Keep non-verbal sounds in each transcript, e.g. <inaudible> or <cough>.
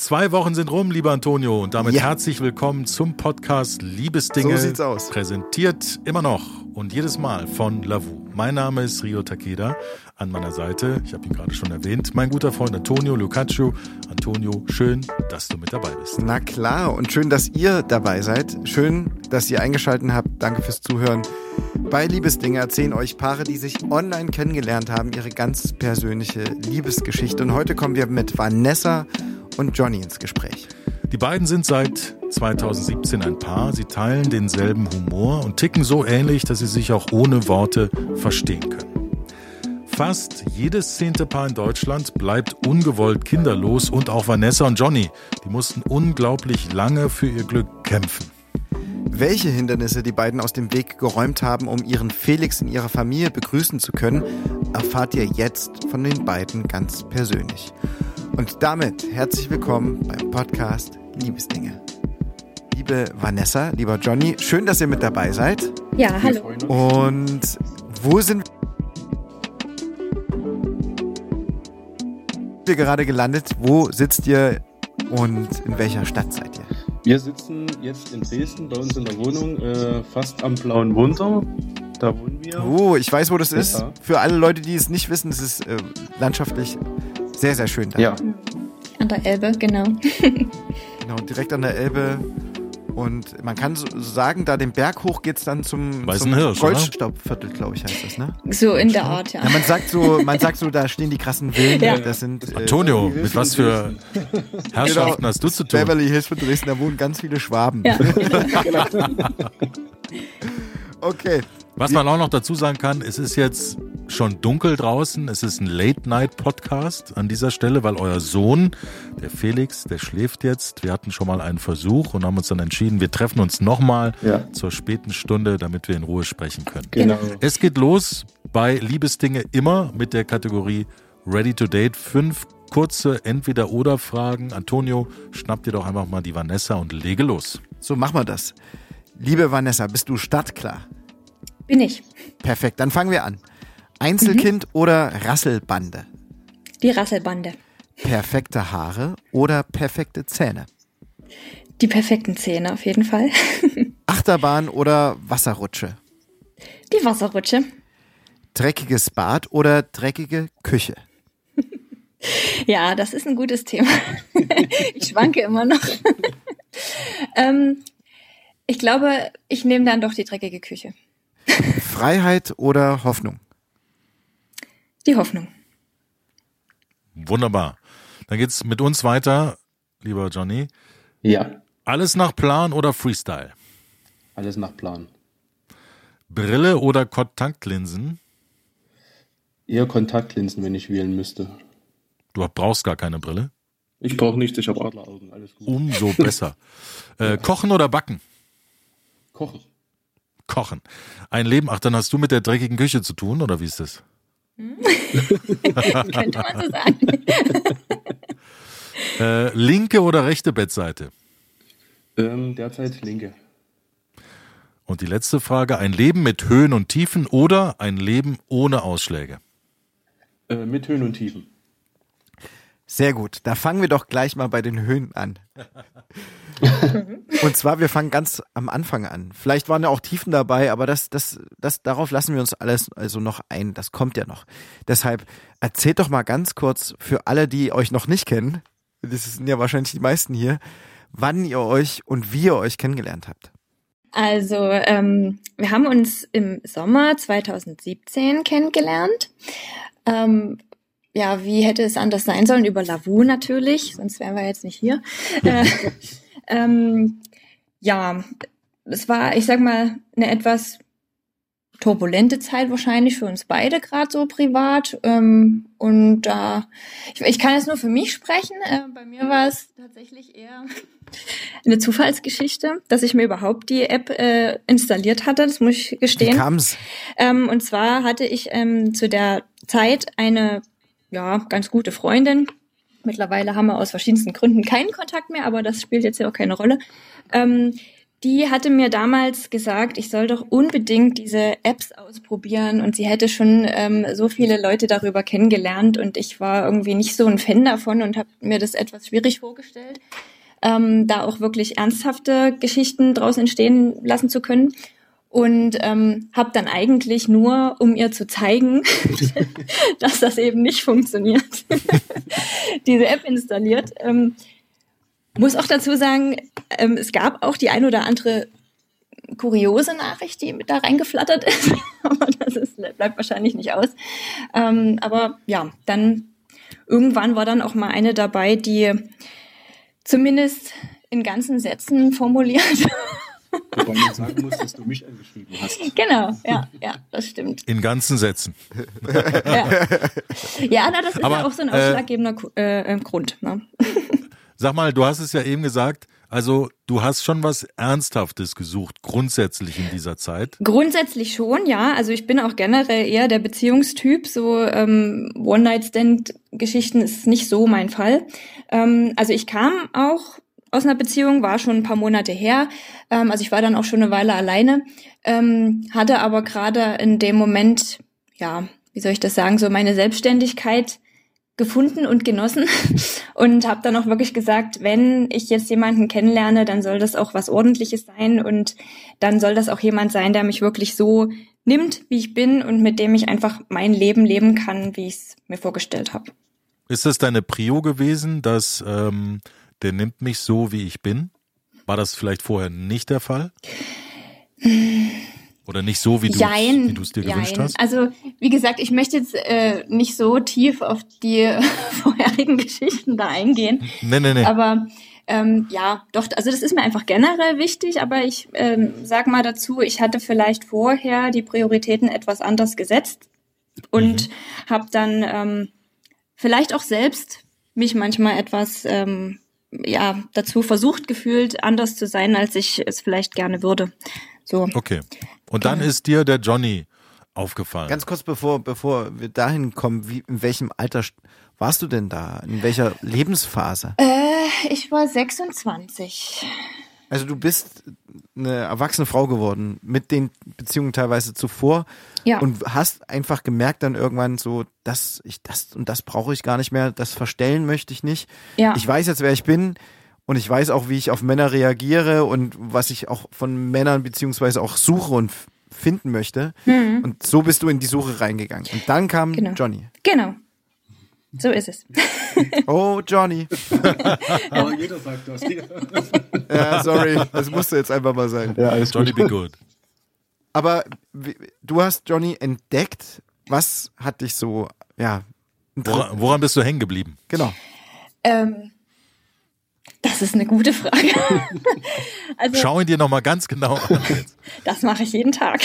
Zwei Wochen sind rum, lieber Antonio, und damit ja. herzlich willkommen zum Podcast Liebesdinge. So sieht's aus. Präsentiert immer noch und jedes Mal von Lavu. Mein Name ist Rio Takeda. An meiner Seite, ich habe ihn gerade schon erwähnt, mein guter Freund Antonio Lucaccio. Antonio, schön, dass du mit dabei bist. Na klar, und schön, dass ihr dabei seid. Schön, dass ihr eingeschaltet habt. Danke fürs Zuhören. Bei Liebesdinge erzählen euch Paare, die sich online kennengelernt haben, ihre ganz persönliche Liebesgeschichte. Und heute kommen wir mit Vanessa und Johnny ins Gespräch. Die beiden sind seit 2017 ein Paar. Sie teilen denselben Humor und ticken so ähnlich, dass sie sich auch ohne Worte verstehen können. Fast jedes zehnte Paar in Deutschland bleibt ungewollt kinderlos und auch Vanessa und Johnny, die mussten unglaublich lange für ihr Glück kämpfen. Welche Hindernisse die beiden aus dem Weg geräumt haben, um ihren Felix in ihrer Familie begrüßen zu können, erfahrt ihr jetzt von den beiden ganz persönlich. Und damit herzlich willkommen beim Podcast Liebesdinge. Liebe Vanessa, lieber Johnny, schön, dass ihr mit dabei seid. Ja, hallo. Und wo sind wir gerade gelandet? Wo sitzt ihr und in welcher Stadt seid ihr? Wir sitzen jetzt in Dresden, bei uns in der Wohnung, äh, fast am Blauen Wunder. Da wohnen wir. Oh, ich weiß, wo das ja. ist. Für alle Leute, die es nicht wissen, es ist äh, landschaftlich sehr, sehr schön da. Ja. An der Elbe, genau. <laughs> genau, direkt an der Elbe. Und man kann so sagen, da den Berg hoch geht es dann zum, zum Goldstaubviertel, glaube ich, heißt das, ne? So in der Art, ja. ja. man sagt so, man sagt so, da stehen die krassen Villen. Ja. Das sind, äh, Antonio, mit was für Herrschaften genau, hast du zu tun? Beverly Hills von Dresden, da wohnen ganz viele Schwaben. Ja. <laughs> okay. Was man auch noch dazu sagen kann, es ist jetzt schon dunkel draußen. Es ist ein Late-Night-Podcast an dieser Stelle, weil euer Sohn, der Felix, der schläft jetzt. Wir hatten schon mal einen Versuch und haben uns dann entschieden, wir treffen uns nochmal ja. zur späten Stunde, damit wir in Ruhe sprechen können. Genau. Es geht los bei Liebesdinge immer mit der Kategorie Ready to Date. Fünf kurze Entweder-Oder-Fragen. Antonio, schnapp dir doch einfach mal die Vanessa und lege los. So machen wir das. Liebe Vanessa, bist du startklar? Bin ich. Perfekt, dann fangen wir an. Einzelkind mhm. oder Rasselbande? Die Rasselbande. Perfekte Haare oder perfekte Zähne? Die perfekten Zähne auf jeden Fall. <laughs> Achterbahn oder Wasserrutsche? Die Wasserrutsche. Dreckiges Bad oder dreckige Küche? <laughs> Ja, das ist ein gutes Thema. <laughs> ich schwanke immer noch. ähm, ich glaube, ich nehme dann doch die dreckige Küche. Freiheit oder Hoffnung? Die Hoffnung. Wunderbar. Dann geht's mit uns weiter, lieber Johnny. Ja. Alles nach Plan oder Freestyle? Alles nach Plan. Brille oder Kontaktlinsen? Eher Kontaktlinsen, wenn ich wählen müsste. Du brauchst gar keine Brille? Ich brauche nichts, ich habe Adleraugen, alles gut. Umso besser. <laughs> äh, kochen oder backen? Kochen. Kochen. Ein Leben, ach, dann hast du mit der dreckigen Küche zu tun, oder wie ist das? Hm? <laughs> Könnte man so sagen. <laughs> äh, linke oder rechte Bettseite? Ähm, derzeit linke. Und die letzte Frage: Ein Leben mit Höhen und Tiefen oder ein Leben ohne Ausschläge? Äh, mit Höhen und Tiefen. Sehr gut. Da fangen wir doch gleich mal bei den Höhen an. Und zwar, wir fangen ganz am Anfang an. Vielleicht waren ja auch Tiefen dabei, aber das, das, das, darauf lassen wir uns alles also noch ein. Das kommt ja noch. Deshalb erzählt doch mal ganz kurz für alle, die euch noch nicht kennen, das sind ja wahrscheinlich die meisten hier, wann ihr euch und wie ihr euch kennengelernt habt. Also, ähm, wir haben uns im Sommer 2017 kennengelernt. Ähm, ja, wie hätte es anders sein sollen? Über Lavu natürlich, sonst wären wir jetzt nicht hier. <laughs> äh, ähm, ja, es war, ich sag mal, eine etwas turbulente Zeit wahrscheinlich für uns beide gerade so privat. Ähm, und da, äh, ich, ich, kann jetzt nur für mich sprechen. Äh, bei mir war es tatsächlich eher <laughs> eine Zufallsgeschichte, dass ich mir überhaupt die App äh, installiert hatte. Das muss ich gestehen. Wie kam's? Ähm, und zwar hatte ich ähm, zu der Zeit eine ja ganz gute Freundin, Mittlerweile haben wir aus verschiedensten Gründen keinen Kontakt mehr, aber das spielt jetzt ja auch keine Rolle. Ähm, die hatte mir damals gesagt, ich soll doch unbedingt diese Apps ausprobieren und sie hätte schon ähm, so viele Leute darüber kennengelernt und ich war irgendwie nicht so ein Fan davon und habe mir das etwas schwierig vorgestellt, ähm, da auch wirklich ernsthafte Geschichten draus entstehen lassen zu können und ähm, habe dann eigentlich nur, um ihr zu zeigen, <laughs> <laughs> dass das eben nicht funktioniert, <laughs> diese App installiert. Ähm, muss auch dazu sagen, ähm, es gab auch die ein oder andere kuriose Nachricht, die mit da reingeflattert ist, aber das ist, bleibt wahrscheinlich nicht aus. Ähm, aber ja, dann irgendwann war dann auch mal eine dabei, die zumindest in ganzen Sätzen formuliert. Wobei man sagen muss, dass du mich angeschrieben hast. Genau, ja, ja, das stimmt. In ganzen Sätzen. Ja, ja na, das ist Aber, ja auch so ein äh, ausschlaggebender äh, äh, Grund. Ne? Sag mal, du hast es ja eben gesagt, also du hast schon was Ernsthaftes gesucht, grundsätzlich in dieser Zeit. Grundsätzlich schon, ja. Also ich bin auch generell eher der Beziehungstyp. So ähm, One-Night-Stand-Geschichten ist nicht so mein Fall. Ähm, also ich kam auch aus einer Beziehung, war schon ein paar Monate her. Ähm, also ich war dann auch schon eine Weile alleine, ähm, hatte aber gerade in dem Moment, ja, wie soll ich das sagen, so meine Selbstständigkeit gefunden und genossen <laughs> und habe dann auch wirklich gesagt, wenn ich jetzt jemanden kennenlerne, dann soll das auch was Ordentliches sein und dann soll das auch jemand sein, der mich wirklich so nimmt, wie ich bin und mit dem ich einfach mein Leben leben kann, wie ich es mir vorgestellt habe. Ist es deine Prio gewesen, dass ähm, der nimmt mich so, wie ich bin? War das vielleicht vorher nicht der Fall? Oder nicht so, wie du Jein, wie du es dir gewünscht jein. hast? Also wie gesagt, ich möchte jetzt äh, nicht so tief auf die <laughs> vorherigen Geschichten da eingehen. Nee, nee, nee. Aber ähm, ja, doch, also das ist mir einfach generell wichtig, aber ich ähm, sag mal dazu, ich hatte vielleicht vorher die Prioritäten etwas anders gesetzt und Mhm. habe dann ähm, vielleicht auch selbst mich manchmal etwas ähm, ja dazu versucht gefühlt, anders zu sein, als ich es vielleicht gerne würde. So. Okay. Und dann ist dir der Johnny aufgefallen. Ganz kurz bevor, bevor wir dahin kommen, wie, in welchem Alter st- warst du denn da? In welcher Lebensphase? Äh, ich war 26. Also du bist eine erwachsene Frau geworden mit den Beziehungen teilweise zuvor Ja. und hast einfach gemerkt dann irgendwann so, dass ich das und das brauche ich gar nicht mehr, das verstellen möchte ich nicht. Ja. Ich weiß jetzt, wer ich bin und ich weiß auch, wie ich auf Männer reagiere und was ich auch von Männern beziehungsweise auch suche und finden möchte. Und so bist du in die Suche reingegangen. Und dann kam Mhm. Genau. Johnny. Genau. So ist es. <laughs> Oh, Johnny. Aber <laughs> jeder <laughs> sagt das. Ja, sorry, das musste jetzt einfach mal sein. Ja, alles Johnny be good. Aber du hast Johnny entdeckt. Was hat dich so, ja, Woran, woran bist du hängen geblieben? genau. Ähm, das ist eine gute Frage. also Schau ihn dir nochmal ganz genau an. Jetzt. das mache ich jeden Tag.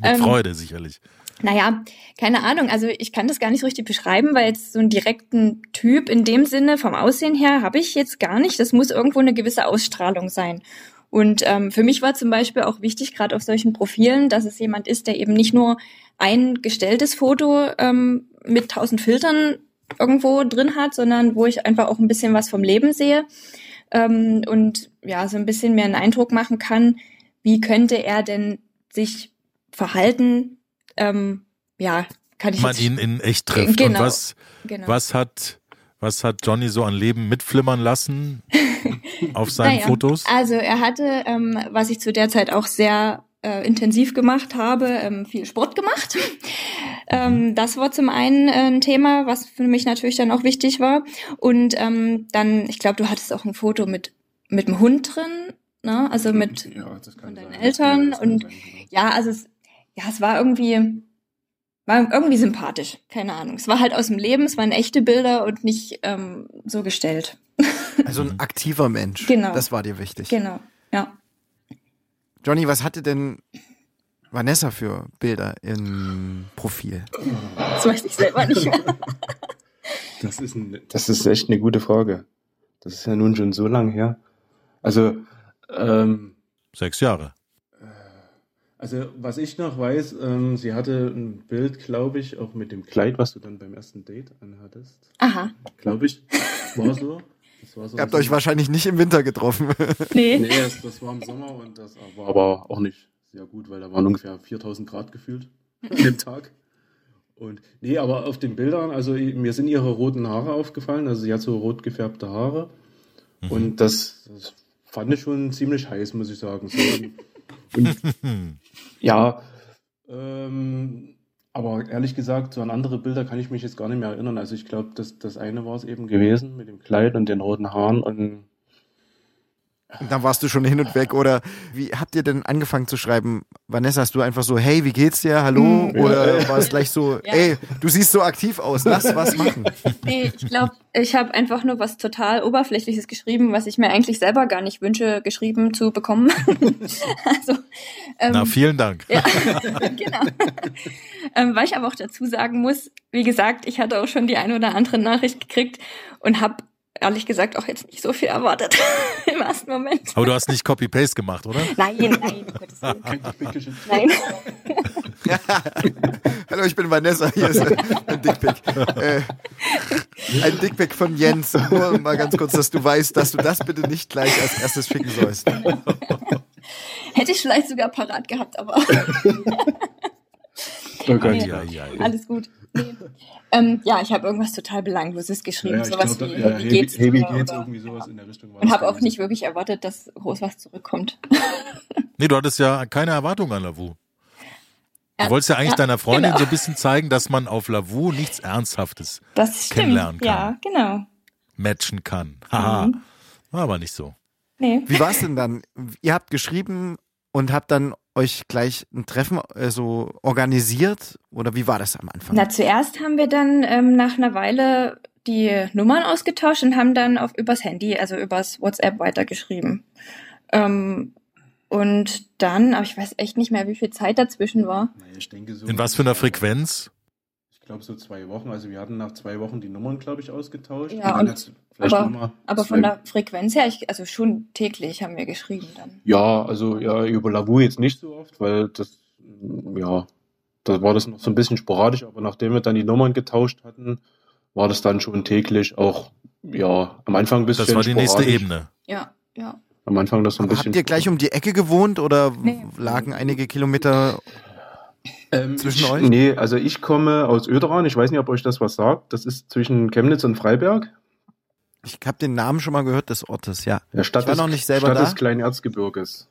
Mit Freude sicherlich. Naja, keine Ahnung. Also ich kann das gar nicht so richtig beschreiben, weil jetzt so einen direkten Typ in dem Sinne vom Aussehen her habe ich jetzt gar nicht. Das muss irgendwo eine gewisse Ausstrahlung sein. Und ähm, für mich war zum Beispiel auch wichtig, gerade auf solchen Profilen, dass es jemand ist, der eben nicht nur ein gestelltes Foto ähm, mit tausend Filtern irgendwo drin hat, sondern wo ich einfach auch ein bisschen was vom Leben sehe ähm, und ja, so ein bisschen mehr einen Eindruck machen kann, wie könnte er denn sich verhalten, ähm, ja, kann ich Man ihn in echt trifft. Und Genau. was, genau. was hat, was hat Johnny so an Leben mitflimmern lassen <laughs> auf seinen Naja, Fotos? Also er hatte, ähm, was ich zu der Zeit auch sehr äh, intensiv gemacht habe, ähm, viel Sport gemacht. <laughs> ähm, das war zum einen äh, ein Thema, was für mich natürlich dann auch wichtig war. Und ähm, dann, ich glaube, du hattest auch ein Foto mit mit dem Hund drin, ne? Also mit Ja, von deinen sein. Eltern kann und sein, genau. ja, also es, ja, es war irgendwie war irgendwie sympathisch, keine Ahnung. Es war halt aus dem Leben, es waren echte Bilder und nicht ähm, so gestellt. <laughs> Also ein aktiver Mensch. Genau. Das war dir wichtig. Genau, ja. Johnny, was hatte denn Vanessa für Bilder im Profil? Das weiß ich selber nicht mehr. <laughs> Das ist, ein, das ist echt eine gute Frage. Das ist ja nun schon so lang her. Also, ähm, Sechs Jahre. Also was ich noch weiß, ähm, sie hatte ein Bild, glaube ich, auch mit dem Kleid, was du dann beim ersten Date anhattest. Aha. Glaube ich, war so. So Ihr habt euch wahrscheinlich nicht im Winter getroffen. Nee. Nee, das, das war im Sommer und das war aber auch nicht sehr gut, weil da waren ungefähr 4000 Grad gefühlt an dem Tag. Und nee, aber auf den Bildern, also mir sind ihre roten Haare aufgefallen, also sie hat so rot gefärbte Haare. Mhm. Und das, das, fand ich schon ziemlich heiß, muss ich sagen. So, <laughs> und, ja, ähm, aber ehrlich gesagt, so an andere Bilder kann ich mich jetzt gar nicht mehr erinnern. Also ich glaube, das, das eine war es eben gewesen mit dem Kleid und den roten Haaren und und dann warst du schon hin und weg. Oder wie habt ihr denn angefangen zu schreiben? Vanessa, hast du einfach so, hey, wie geht's dir? Hallo? Mhm. Oder war es gleich so, ja. ey, du siehst so aktiv aus, lass was machen? <laughs> Nee, ich glaube, ich habe einfach nur was total Oberflächliches geschrieben, was ich mir eigentlich selber gar nicht wünsche, geschrieben zu bekommen. <laughs> also, ähm, Na, vielen Dank. Ja, <laughs> genau. Ähm, weil ich aber auch dazu sagen muss, wie gesagt, ich hatte auch schon die eine oder andere Nachricht gekriegt und habe ehrlich gesagt auch jetzt nicht so viel erwartet <laughs> im ersten Moment. Aber du hast nicht Copy-Paste gemacht, oder? Nein, nein. <laughs> nein. <laughs> Hallo, ich bin Vanessa. Hier ist ein Dickpick. Äh, ein Dickpick von Jens. Nur mal ganz kurz, dass du weißt, dass du das bitte nicht gleich als erstes schicken sollst. Hätte ich vielleicht sogar parat gehabt, aber. Oh Gott, ja, ja, ja. Alles gut. Nee. Ähm, ja, ich habe irgendwas total Belangloses geschrieben, ja, sowas glaub, wie, ja, wie geht's hey, wie geht's irgendwie sowas in der Richtung. Und habe auch nicht wirklich erwartet, dass groß was zurückkommt. <laughs> nee, du hattest ja keine Erwartung an Lavu. Du wolltest ja eigentlich ja, deiner Freundin genau. so ein bisschen zeigen, dass man auf Lavu nichts Ernsthaftes das kennenlernen kann. Ja, genau. Matchen kann. Haha. Mhm. War aber nicht so. Nee. Wie war es denn dann? Ihr habt geschrieben und habt dann euch gleich ein Treffen äh, so organisiert oder wie war das am Anfang? Na, zuerst haben wir dann ähm, nach einer Weile die Nummern ausgetauscht und haben dann auf übers Handy, also übers WhatsApp weitergeschrieben. Ähm, und dann, aber ich weiß echt nicht mehr, wie viel Zeit dazwischen war. Naja, ich denke so In was für einer Frequenz? Ich glaube so zwei Wochen. Also wir hatten nach zwei Wochen die Nummern, glaube ich, ausgetauscht. Ja, und, und aber, aber von der Frequenz her, ich, also schon täglich haben wir geschrieben dann. Ja, also ja, über Lavu jetzt nicht so oft, weil das, ja, da war das noch so ein bisschen sporadisch, aber nachdem wir dann die Nummern getauscht hatten, war das dann schon täglich auch, ja, am Anfang ein bisschen Das war die sporadisch. nächste Ebene. Ja, ja. Am Anfang das so ein aber bisschen. Habt ihr gleich um die Ecke gewohnt oder nee. lagen einige Kilometer ähm, zwischen euch? Nee, also ich komme aus Öderan. Ich weiß nicht, ob euch das was sagt. Das ist zwischen Chemnitz und Freiberg. Ich habe den Namen schon mal gehört des Ortes, ja. ja Stadt ich war des, noch nicht selber Stadt da. des Kleinerzgebirges.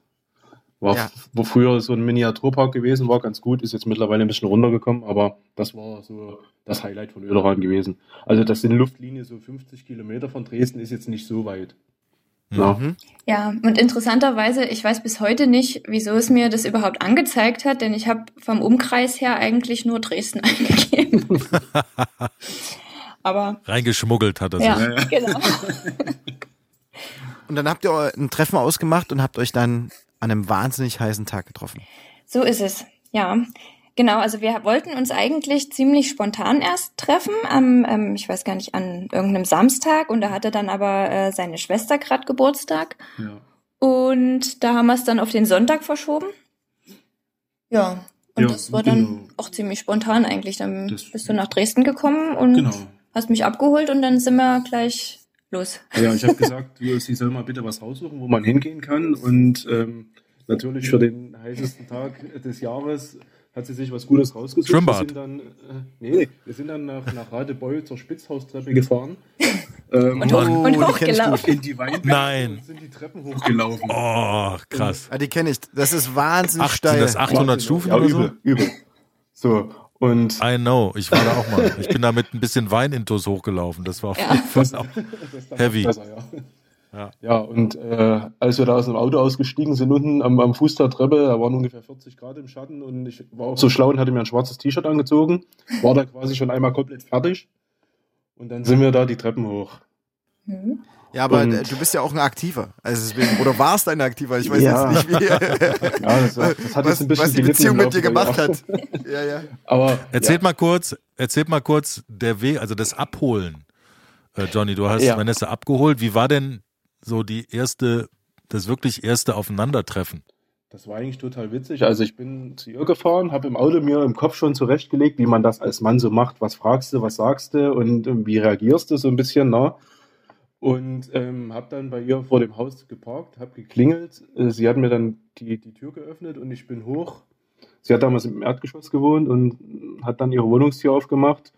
War, ja. Wo früher so ein Miniaturpark gewesen war, ganz gut, ist jetzt mittlerweile ein bisschen runtergekommen, aber das war so das Highlight von Öderan gewesen. Also das sind Luftlinie so 50 Kilometer von Dresden, ist jetzt nicht so weit. Ja. Mhm. ja, und interessanterweise, ich weiß bis heute nicht, wieso es mir das überhaupt angezeigt hat, denn ich habe vom Umkreis her eigentlich nur Dresden <laughs> eingegeben. <laughs> Aber reingeschmuggelt hat er ja, sich. <laughs> Genau. und dann habt ihr ein Treffen ausgemacht und habt euch dann an einem wahnsinnig heißen Tag getroffen. So ist es. Ja, Genau, also wir wollten uns eigentlich ziemlich spontan erst treffen, am, ähm, ich weiß gar nicht, an irgendeinem Samstag und da hatte dann aber äh, seine Schwester gerade Geburtstag. Ja. Und da haben wir es dann auf den Sonntag verschoben. Ja, und ja, das war dann genau. auch ziemlich spontan eigentlich. Dann das bist du nach Dresden gekommen und genau. hast mich abgeholt und dann sind wir gleich los. Ja, ich habe gesagt, <laughs> sie soll mal bitte was raussuchen, wo man hingehen kann. Und ähm, natürlich für den heißesten Tag des Jahres hat sie sich was Gutes rausgesucht. Schwimmbad. Wir sind dann, äh, nee, wir sind dann nach, nach Radebeul zur Spitzhaustreppe gefahren. <laughs> Ähm, und, hoch, und hochgelaufen. In die Weinberge Nein. sind die Treppen hochgelaufen. Oh, krass. Ja, die kenne ich. Das ist wahnsinnig Ach, steil. Das 800 Stufen ja, oder übel, so? übel. So, und I know, ich war da auch mal. Ich bin da mit ein bisschen Wein intus hochgelaufen. Das war auf jeden Fall heavy. Besser, ja. Ja, ja und äh, als wir da aus dem Auto ausgestiegen sind, unten am, am Fuß der Treppe, da waren ungefähr 40 Grad im Schatten und ich war auch so schlau und hatte mir ein schwarzes T-Shirt angezogen, war da <laughs> quasi schon einmal komplett fertig und dann sind wir da die Treppen hoch. Ja, aber und, du bist ja auch ein Aktiver. Also deswegen, oder warst ein Aktiver, ich weiß ja. jetzt nicht wie. <laughs> ja, das, das hat was, jetzt ein bisschen was die Beziehung mit dir gemacht hat. <laughs> ja, ja. Aber erzählt ja. mal kurz, erzählt mal kurz der Weg, also das Abholen. Äh, Johnny, du hast ja. Vanessa abgeholt. Wie war denn so die erste, das wirklich erste Aufeinandertreffen? Das war eigentlich total witzig. Also ich bin zu ihr gefahren, habe im Auto mir im Kopf schon zurechtgelegt, wie man das als Mann so macht. Was fragst du, was sagst du und wie reagierst du so ein bisschen, ne? und ähm, habe dann bei ihr vor dem Haus geparkt, habe geklingelt. Äh, sie hat mir dann die, die Tür geöffnet und ich bin hoch. Sie hat damals im Erdgeschoss gewohnt und hat dann ihre Wohnungstür aufgemacht.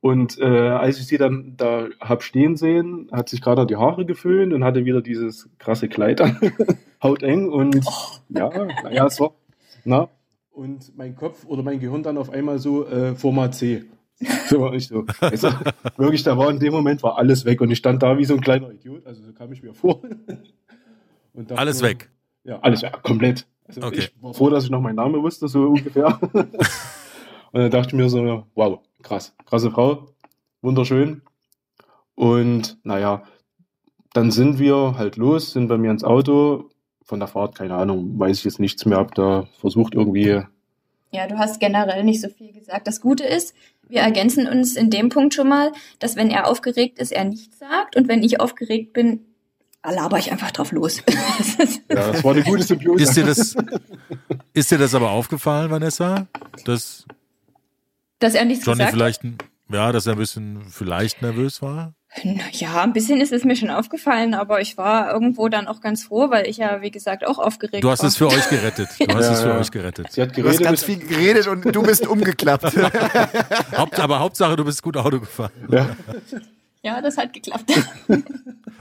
Und äh, als ich sie dann da hab stehen sehen, hat sich gerade die Haare geföhnt und hatte wieder dieses krasse Kleid an, <laughs> hauteng und oh. ja, naja, es war, na, und mein Kopf oder mein Gehirn dann auf einmal so äh, Format C. So war ich so. Also, wirklich, da war in dem Moment war alles weg und ich stand da wie so ein kleiner Idiot. Also so kam ich mir vor. alles mir, weg. Ja, alles weg, komplett. Also okay. Ich war froh, dass ich noch meinen Namen wusste, so ungefähr. <laughs> und dann dachte ich mir so, wow, krass, krasse Frau, wunderschön. Und naja, dann sind wir halt los, sind bei mir ins Auto. Von der Fahrt, keine Ahnung, weiß ich jetzt nichts mehr, hab da versucht irgendwie. Ja, du hast generell nicht so viel gesagt. Das Gute ist, wir ergänzen uns in dem Punkt schon mal, dass wenn er aufgeregt ist, er nichts sagt und wenn ich aufgeregt bin, laber ich einfach drauf los. <laughs> ja, das war eine gute Symbiose. Ist dir das, ist dir das aber aufgefallen, Vanessa? Dass, dass er nichts Johnny gesagt vielleicht, ja, dass er ein bisschen vielleicht nervös war? Ja, ein bisschen ist es mir schon aufgefallen, aber ich war irgendwo dann auch ganz froh, weil ich ja, wie gesagt, auch aufgeregt war. Du hast war. es für euch gerettet. Du <laughs> hast ja, es für ja. euch gerettet. Sie hat geredet. Du hast ganz viel geredet und du bist umgeklappt. <laughs> <laughs> Haupt, aber Hauptsache, du bist gut Auto gefahren. Ja, ja das hat geklappt.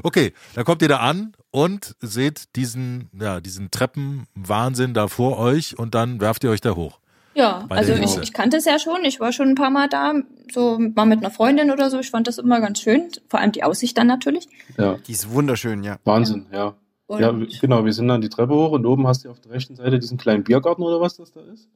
okay, dann kommt ihr da an und seht diesen, ja, diesen Treppenwahnsinn da vor euch und dann werft ihr euch da hoch. Ja, also ich, ich kannte es ja schon. Ich war schon ein paar Mal da, so mal mit einer Freundin oder so. Ich fand das immer ganz schön. Vor allem die Aussicht dann natürlich. Ja. Die ist wunderschön, ja. Wahnsinn, ja. Und ja, genau. Wir sind dann die Treppe hoch und oben hast du auf der rechten Seite diesen kleinen Biergarten oder was das da ist.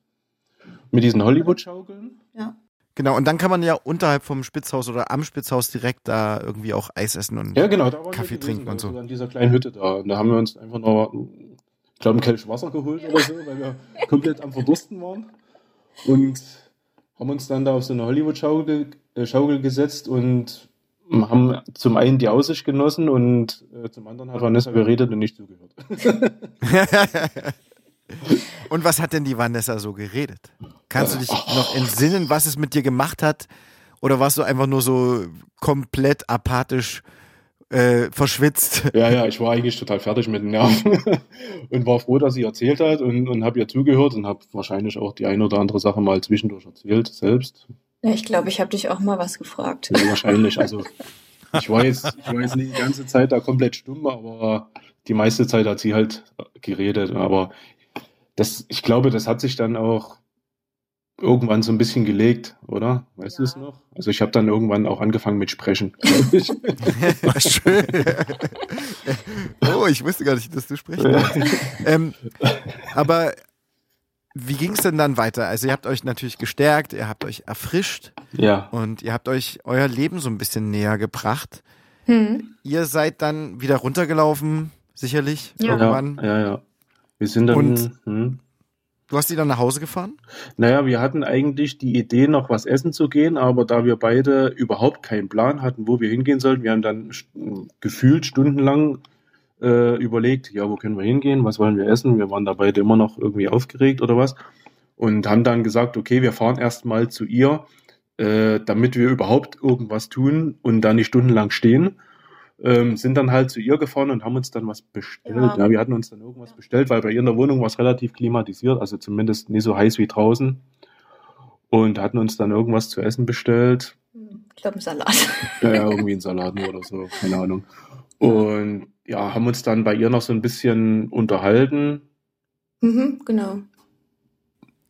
Mit diesen Hollywood-Schaukeln. Ja. Genau, und dann kann man ja unterhalb vom Spitzhaus oder am Spitzhaus direkt da irgendwie auch Eis essen und ja, genau, Kaffee trinken und so. An dieser kleinen Hütte da. Und da haben wir uns einfach noch, ich glaube, ein Kelch Wasser geholt oder so, weil wir komplett am Verdursten waren und haben uns dann da auf so eine Hollywood-Schaukel äh, gesetzt und haben zum einen die Aussicht genossen und äh, zum anderen hat Vanessa geredet und nicht zugehört. <laughs> und was hat denn die Vanessa so geredet? Kannst du dich noch entsinnen, was es mit dir gemacht hat? Oder warst du einfach nur so komplett apathisch äh, verschwitzt. <laughs> Ja, ja, ich war eigentlich total fertig mit den Nerven <laughs> und war froh, dass sie erzählt hat und, und habe ihr zugehört und habe wahrscheinlich auch die eine oder andere Sache mal zwischendurch erzählt selbst. Ja, ich glaube, ich habe dich auch mal was gefragt. Ja, wahrscheinlich. Also <laughs> ich war jetzt, ich war jetzt nicht die ganze Zeit da komplett stumm, aber die meiste Zeit hat sie halt geredet. Aber das, ich glaube, das hat sich dann auch irgendwann so ein bisschen gelegt, oder? Weißt ja. du es noch? Also ich habe dann irgendwann auch angefangen mit Sprechen. War <laughs> schön. <laughs> oh, ich wusste gar nicht, dass du sprechen ähm, Aber wie ging es denn dann weiter? Also ihr habt euch natürlich gestärkt, ihr habt euch erfrischt ja. und ihr habt euch euer Leben so ein bisschen näher gebracht. Hm. Ihr seid dann wieder runtergelaufen, sicherlich, ja. irgendwann. Ja, ja, ja. Wir sind dann. Und hm. Du hast die dann nach Hause gefahren? Naja, wir hatten eigentlich die Idee, noch was essen zu gehen, aber da wir beide überhaupt keinen Plan hatten, wo wir hingehen sollten, wir haben dann gefühlt stundenlang äh, überlegt, ja, wo können wir hingehen, was wollen wir essen? Wir waren da beide immer noch irgendwie aufgeregt oder was und haben dann gesagt, okay, wir fahren erstmal zu ihr, äh, damit wir überhaupt irgendwas tun und da nicht stundenlang stehen ähm, sind dann halt zu ihr gefahren und haben uns dann was bestellt. Ja. ja wir hatten uns dann irgendwas ja. bestellt, weil bei ihr in der Wohnung war es relativ klimatisiert, also zumindest nicht so heiß wie draußen. Und hatten uns dann irgendwas zu essen bestellt. Ich glaube, ein Salat. Ja, ja, irgendwie ein Salat oder so, keine Ahnung. Und ja, haben uns dann bei ihr noch so ein bisschen unterhalten. Mhm, genau.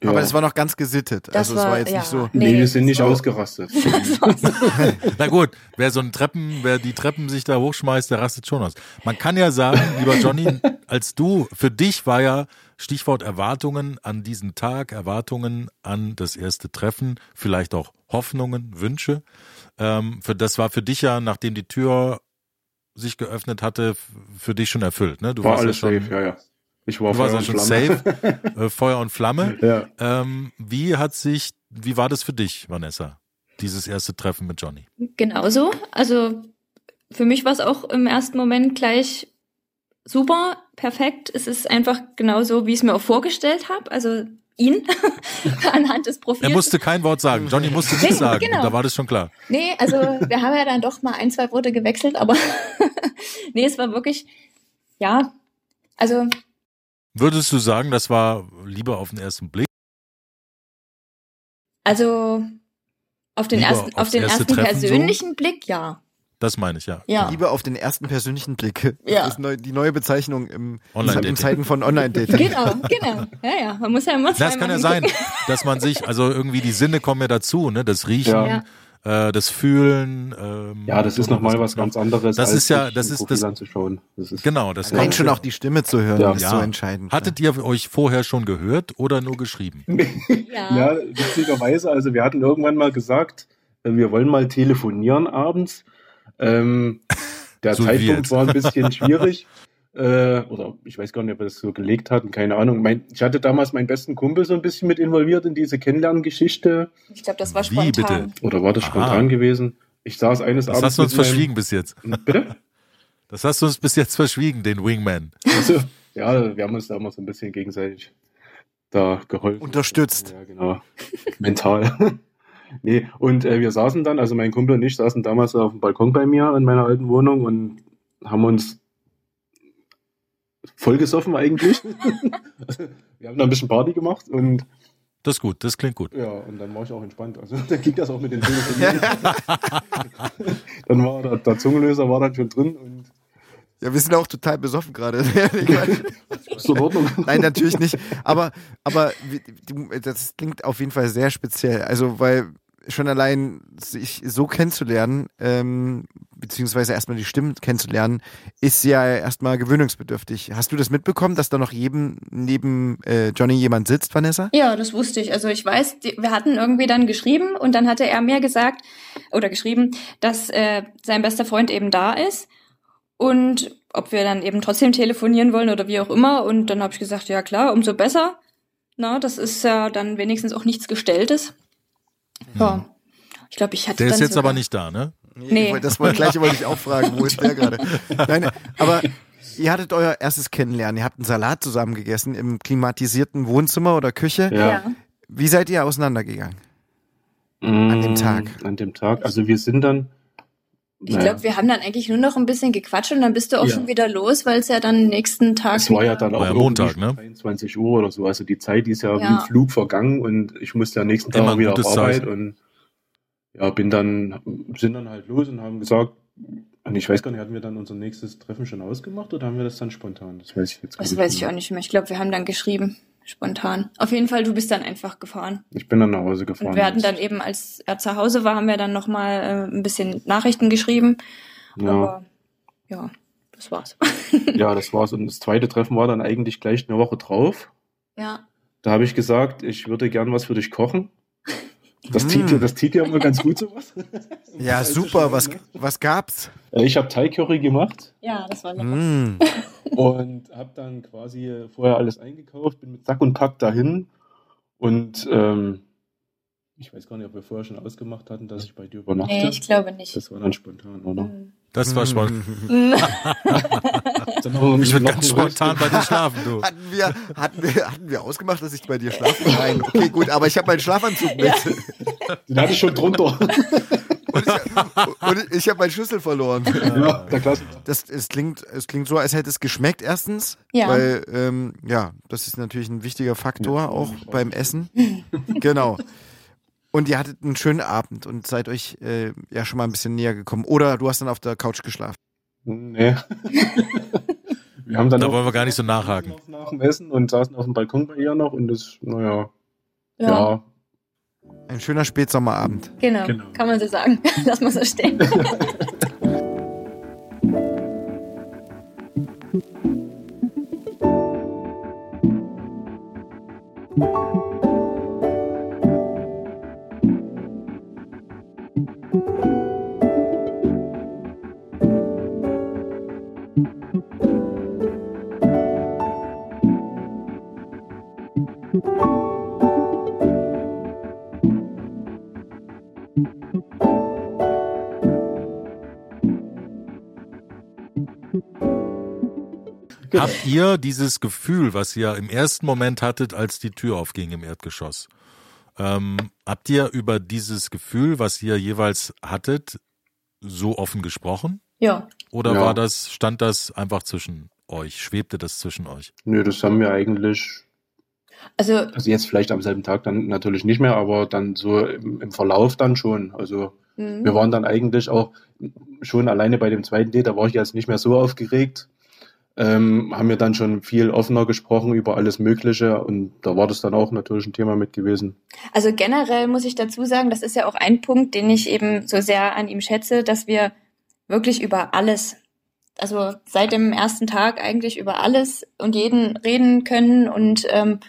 Ja. Aber das war noch ganz gesittet. Das also war, es war jetzt ja. nicht so. Nee, nee wir sind nicht so. ausgerastet. <laughs> <laughs> Na gut, wer so ein Treppen, wer die Treppen sich da hochschmeißt, der rastet schon aus. Man kann ja sagen, lieber Johnny, <laughs> als du, für dich war ja Stichwort Erwartungen an diesen Tag, Erwartungen an das erste Treffen, vielleicht auch Hoffnungen, Wünsche. Ähm, für, das war für dich ja, nachdem die Tür sich geöffnet hatte, für dich schon erfüllt. Ne? Du war warst alles ja schon, safe, ja, ja. Ich war du Feuer warst ja schon safe, <laughs> äh, Feuer und Flamme. Ja. Ähm, wie hat sich, wie war das für dich, Vanessa, dieses erste Treffen mit Johnny? Genauso. Also für mich war es auch im ersten Moment gleich super, perfekt. Es ist einfach genauso, wie ich es mir auch vorgestellt habe. Also ihn <laughs> anhand des Profils. Er musste kein Wort sagen. Johnny musste nichts sagen. genau. Da war das schon klar. Nee, also wir haben ja dann doch mal ein, zwei Worte gewechselt, aber <laughs> nee, es war wirklich, ja, also Würdest du sagen, das war lieber auf den ersten Blick? Also auf den Lieber ersten, auf den erste ersten Treffen so? persönlichen Blick, ja. Das meine ich, ja. Ja. Liebe auf den ersten persönlichen Blick. Ja. Das ist neu, die neue Bezeichnung im, in Zeiten von Online-Dating. Genau, genau. Ja, ja. Man muss ja immer Das kann ja sein, dass man sich, also irgendwie die Sinne kommen ja dazu, ne? Das Riechen, Ja. Äh, das Fühlen. Ähm, Ja, das ist nochmal was ganz anderes, Das als ist ja- das ist das-. Das ist Genau, das Allein schon auch die Stimme zu hören, Ja. ist Ja. so entscheidend. Hattet ihr euch vorher schon gehört oder nur geschrieben? <laughs> Ja. Ja, witzigerweise, also wir hatten irgendwann mal gesagt, äh, wir wollen mal telefonieren abends. Ähm, der So Zeitpunkt war ein bisschen <laughs> schwierig. Äh, oder ich weiß gar nicht, ob wir das so gelegt hatten, keine Ahnung. Mein, ich hatte damals meinen besten Kumpel so ein bisschen mit involviert in diese Kennenlerngeschichte. Ich glaube, das war Wie, spontan. bitte? Oder war das Aha. spontan gewesen? Ich saß eines Das Abends. hast du uns verschwiegen bis jetzt. Bitte? <laughs> Das hast du uns bis jetzt verschwiegen, den Wingman. Also, ja, wir haben uns da immer so ein bisschen gegenseitig da geholfen. Unterstützt. Ja, genau. Mental. <laughs> nee, und äh, wir saßen dann, also mein Kumpel und ich saßen damals auf dem Balkon bei mir in meiner alten Wohnung und haben uns vollgesoffen eigentlich. also, <laughs> wir haben da ein bisschen Party gemacht und Das ist gut, das klingt gut. ja, und dann war ich auch entspannt. Also <laughs> dann ging das auch mit den Telefonieren. <laughs> dann war der, der Zungenlöser war dann schon drin und Ja, wir sind auch total besoffen gerade. ist in Ordnung. Nein, natürlich nicht. Aber, aber das klingt auf jeden Fall sehr speziell. Also, weil schon allein sich so kennenzulernen, ähm, beziehungsweise erstmal die Stimmen kennenzulernen, ist ja erstmal gewöhnungsbedürftig. Hast du das mitbekommen, dass da noch jedem neben äh, Johnny jemand sitzt, Vanessa? Ja, das wusste ich. Also ich weiß, die, wir hatten irgendwie dann geschrieben und dann hatte er mir gesagt oder geschrieben, dass äh, sein bester Freund eben da ist und ob wir dann eben trotzdem telefonieren wollen oder wie auch immer. Und dann habe ich gesagt, ja klar, umso besser. Na, das ist ja dann wenigstens auch nichts Gestelltes. Ja. Ich glaube, ich hatte Der dann ist jetzt sogar, aber nicht da, ne? Nee. Das wollte, gleiche wollte ich auch fragen. Wo ist der gerade? <laughs> Nein, aber ihr hattet euer erstes Kennenlernen. Ihr habt einen Salat zusammen gegessen im klimatisierten Wohnzimmer oder Küche. Ja. Wie seid ihr auseinandergegangen? An dem Tag. Mm, An dem Tag. Also wir sind dann. Ich naja, glaube, wir haben dann eigentlich nur noch ein bisschen gequatscht und dann bist du auch Ja. schon wieder los, weil es ja dann nächsten Tag. Es war ja dann auch Montag, ne? 23 Uhr oder so. Also die Zeit die ist ja, wie Ja. im Flug vergangen und ich musste ja nächsten Tag Immer ein wieder auf Arbeit Zeichen. und ja, bin dann, sind dann halt los und haben gesagt, und ich weiß gar nicht, hatten wir dann unser nächstes Treffen schon ausgemacht oder haben wir das dann spontan? Das weiß ich jetzt gar Das nicht weiß ich auch nicht mehr. Ich glaube, wir haben dann geschrieben, spontan. Auf jeden Fall, du bist dann einfach gefahren. Ich bin dann nach Hause gefahren. Und wir hatten dann eben, als er zu Hause war, haben wir dann nochmal äh, ein bisschen Nachrichten geschrieben. ja, Aber ja, das war's. <laughs> ja, das war's. Und das zweite Treffen war dann eigentlich gleich eine Woche drauf. ja. Da habe ich gesagt, ich würde gern was für dich kochen. Das Mm. zieht, ja- das zieht ja immer ganz gut sowas. <laughs> Ja, super. Was, was gab's? Äh, Ich habe Thai-Curry gemacht. Ja, das war lecker. Mm. und habe dann quasi vorher alles eingekauft, bin mit Sack und Pack dahin und ähm, ich weiß gar nicht, ob wir vorher schon ausgemacht hatten, dass ich bei dir übernachte. Nee, ich glaube nicht. das war dann spontan, oder? Mhm. Das war schon. <laughs> <laughs> Dann <laughs> noch- Ich würde noch ganz spontan bei dir schlafen, du. <laughs> Hatten wir, hatten, wir, hatten wir ausgemacht, dass ich bei dir schlafe? Nein, okay, gut, aber ich habe meinen Schlafanzug mit. Den hatte ich schon drunter. <laughs> Und ich, und ich habe meinen Schlüssel verloren. ja, der Klassiker. Das, es, klingt, es klingt so, als hätte es geschmeckt erstens. Ja. Weil, ähm, ja, das ist natürlich ein wichtiger Faktor, auch beim Essen. genau. Und ihr hattet einen schönen Abend und seid euch äh, ja schon mal ein bisschen näher gekommen. Oder du hast dann auf der Couch geschlafen. Nee. <laughs> wir haben dann da wollen wir gar nicht so nachhaken. Nach dem Essen und saßen auf dem Balkon bei ihr noch und das, naja, ja. ja. Ein schöner Spätsommerabend. Genau, genau, kann man so sagen. <laughs> Lass mal so stehen. <laughs> Habt ihr dieses Gefühl, was ihr im ersten Moment hattet, als die Tür aufging im Erdgeschoss? Ähm, habt ihr über dieses Gefühl, was ihr jeweils hattet, so offen gesprochen? Ja. Oder Ja. war das, stand das einfach zwischen euch? Schwebte das zwischen euch? Nö, das haben wir eigentlich, Also also jetzt vielleicht am selben Tag dann natürlich nicht mehr, aber dann so im, im Verlauf dann schon. Also mhm. wir waren dann eigentlich auch schon alleine bei dem zweiten Date, da war ich jetzt nicht mehr so aufgeregt. Ähm, haben wir dann schon viel offener gesprochen über alles Mögliche und da war das dann auch natürlich ein Thema mit gewesen. Also generell muss ich dazu sagen, das ist ja auch ein Punkt, den ich eben so sehr an ihm schätze, dass wir wirklich über alles, also seit dem ersten Tag eigentlich über alles und jeden reden können und ähm,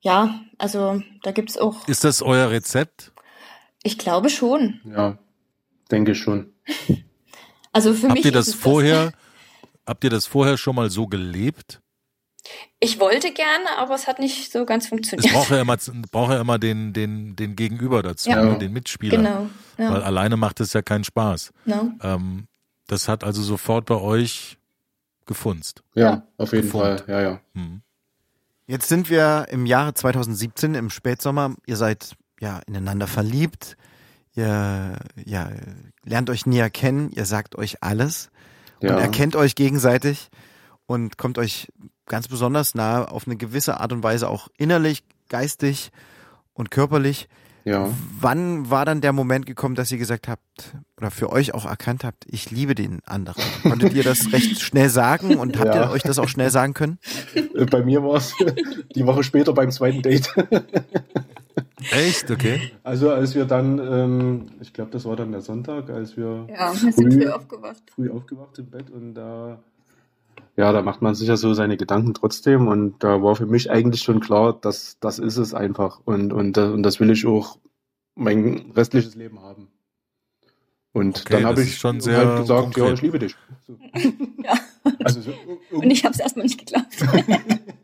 ja, also da gibt's auch, Ist das euer Rezept? ich glaube schon. Ja, denke ich schon. <laughs> Also für mich Habt ihr ist das es vorher, <laughs> habt ihr das vorher schon mal so gelebt? Ich wollte gerne, aber es hat nicht so ganz Es funktioniert. braucht ja <laughs> immer, braucht ja immer den, den, den Gegenüber dazu, Ja. ne, den Mitspieler. Genau. Weil Ja, alleine macht es ja keinen Spaß. no. Ähm, das hat also sofort bei euch gefunzt. Ja, auf jeden Geformt. Fall. Ja, ja. Hm. Jetzt sind wir im Jahre 2017 im Spätsommer. Ihr seid ja ineinander verliebt. Ihr ja, lernt euch näher kennen. Ihr sagt euch alles und Ja. erkennt euch gegenseitig und kommt euch ganz besonders nahe auf eine gewisse Art und Weise auch innerlich, geistig und körperlich. ja. Wann war dann der Moment gekommen, dass ihr gesagt habt oder für euch auch erkannt habt, ich liebe den anderen? Konntet ihr das recht <laughs> schnell sagen und habt Ja. ihr euch das auch schnell sagen können? Äh, Bei mir war es <laughs> die Woche später beim zweiten Date. <laughs> Echt? Okay. Also als wir dann, ähm, ich glaube, das war dann der Sonntag, als wir Ja, wir sind Früh. früh aufgewacht. früh aufgewacht im Bett und da, ja, da macht man sich ja so seine Gedanken trotzdem und da war für mich eigentlich schon klar, dass das ist es einfach und und und das will ich auch mein restliches Leben haben. Und Okay, dann habe ich schon halt sehr gesagt, konkret. ja, ich liebe dich. So. <laughs> Ja. Also so, Und ich habe es erstmal nicht geglaubt. <laughs>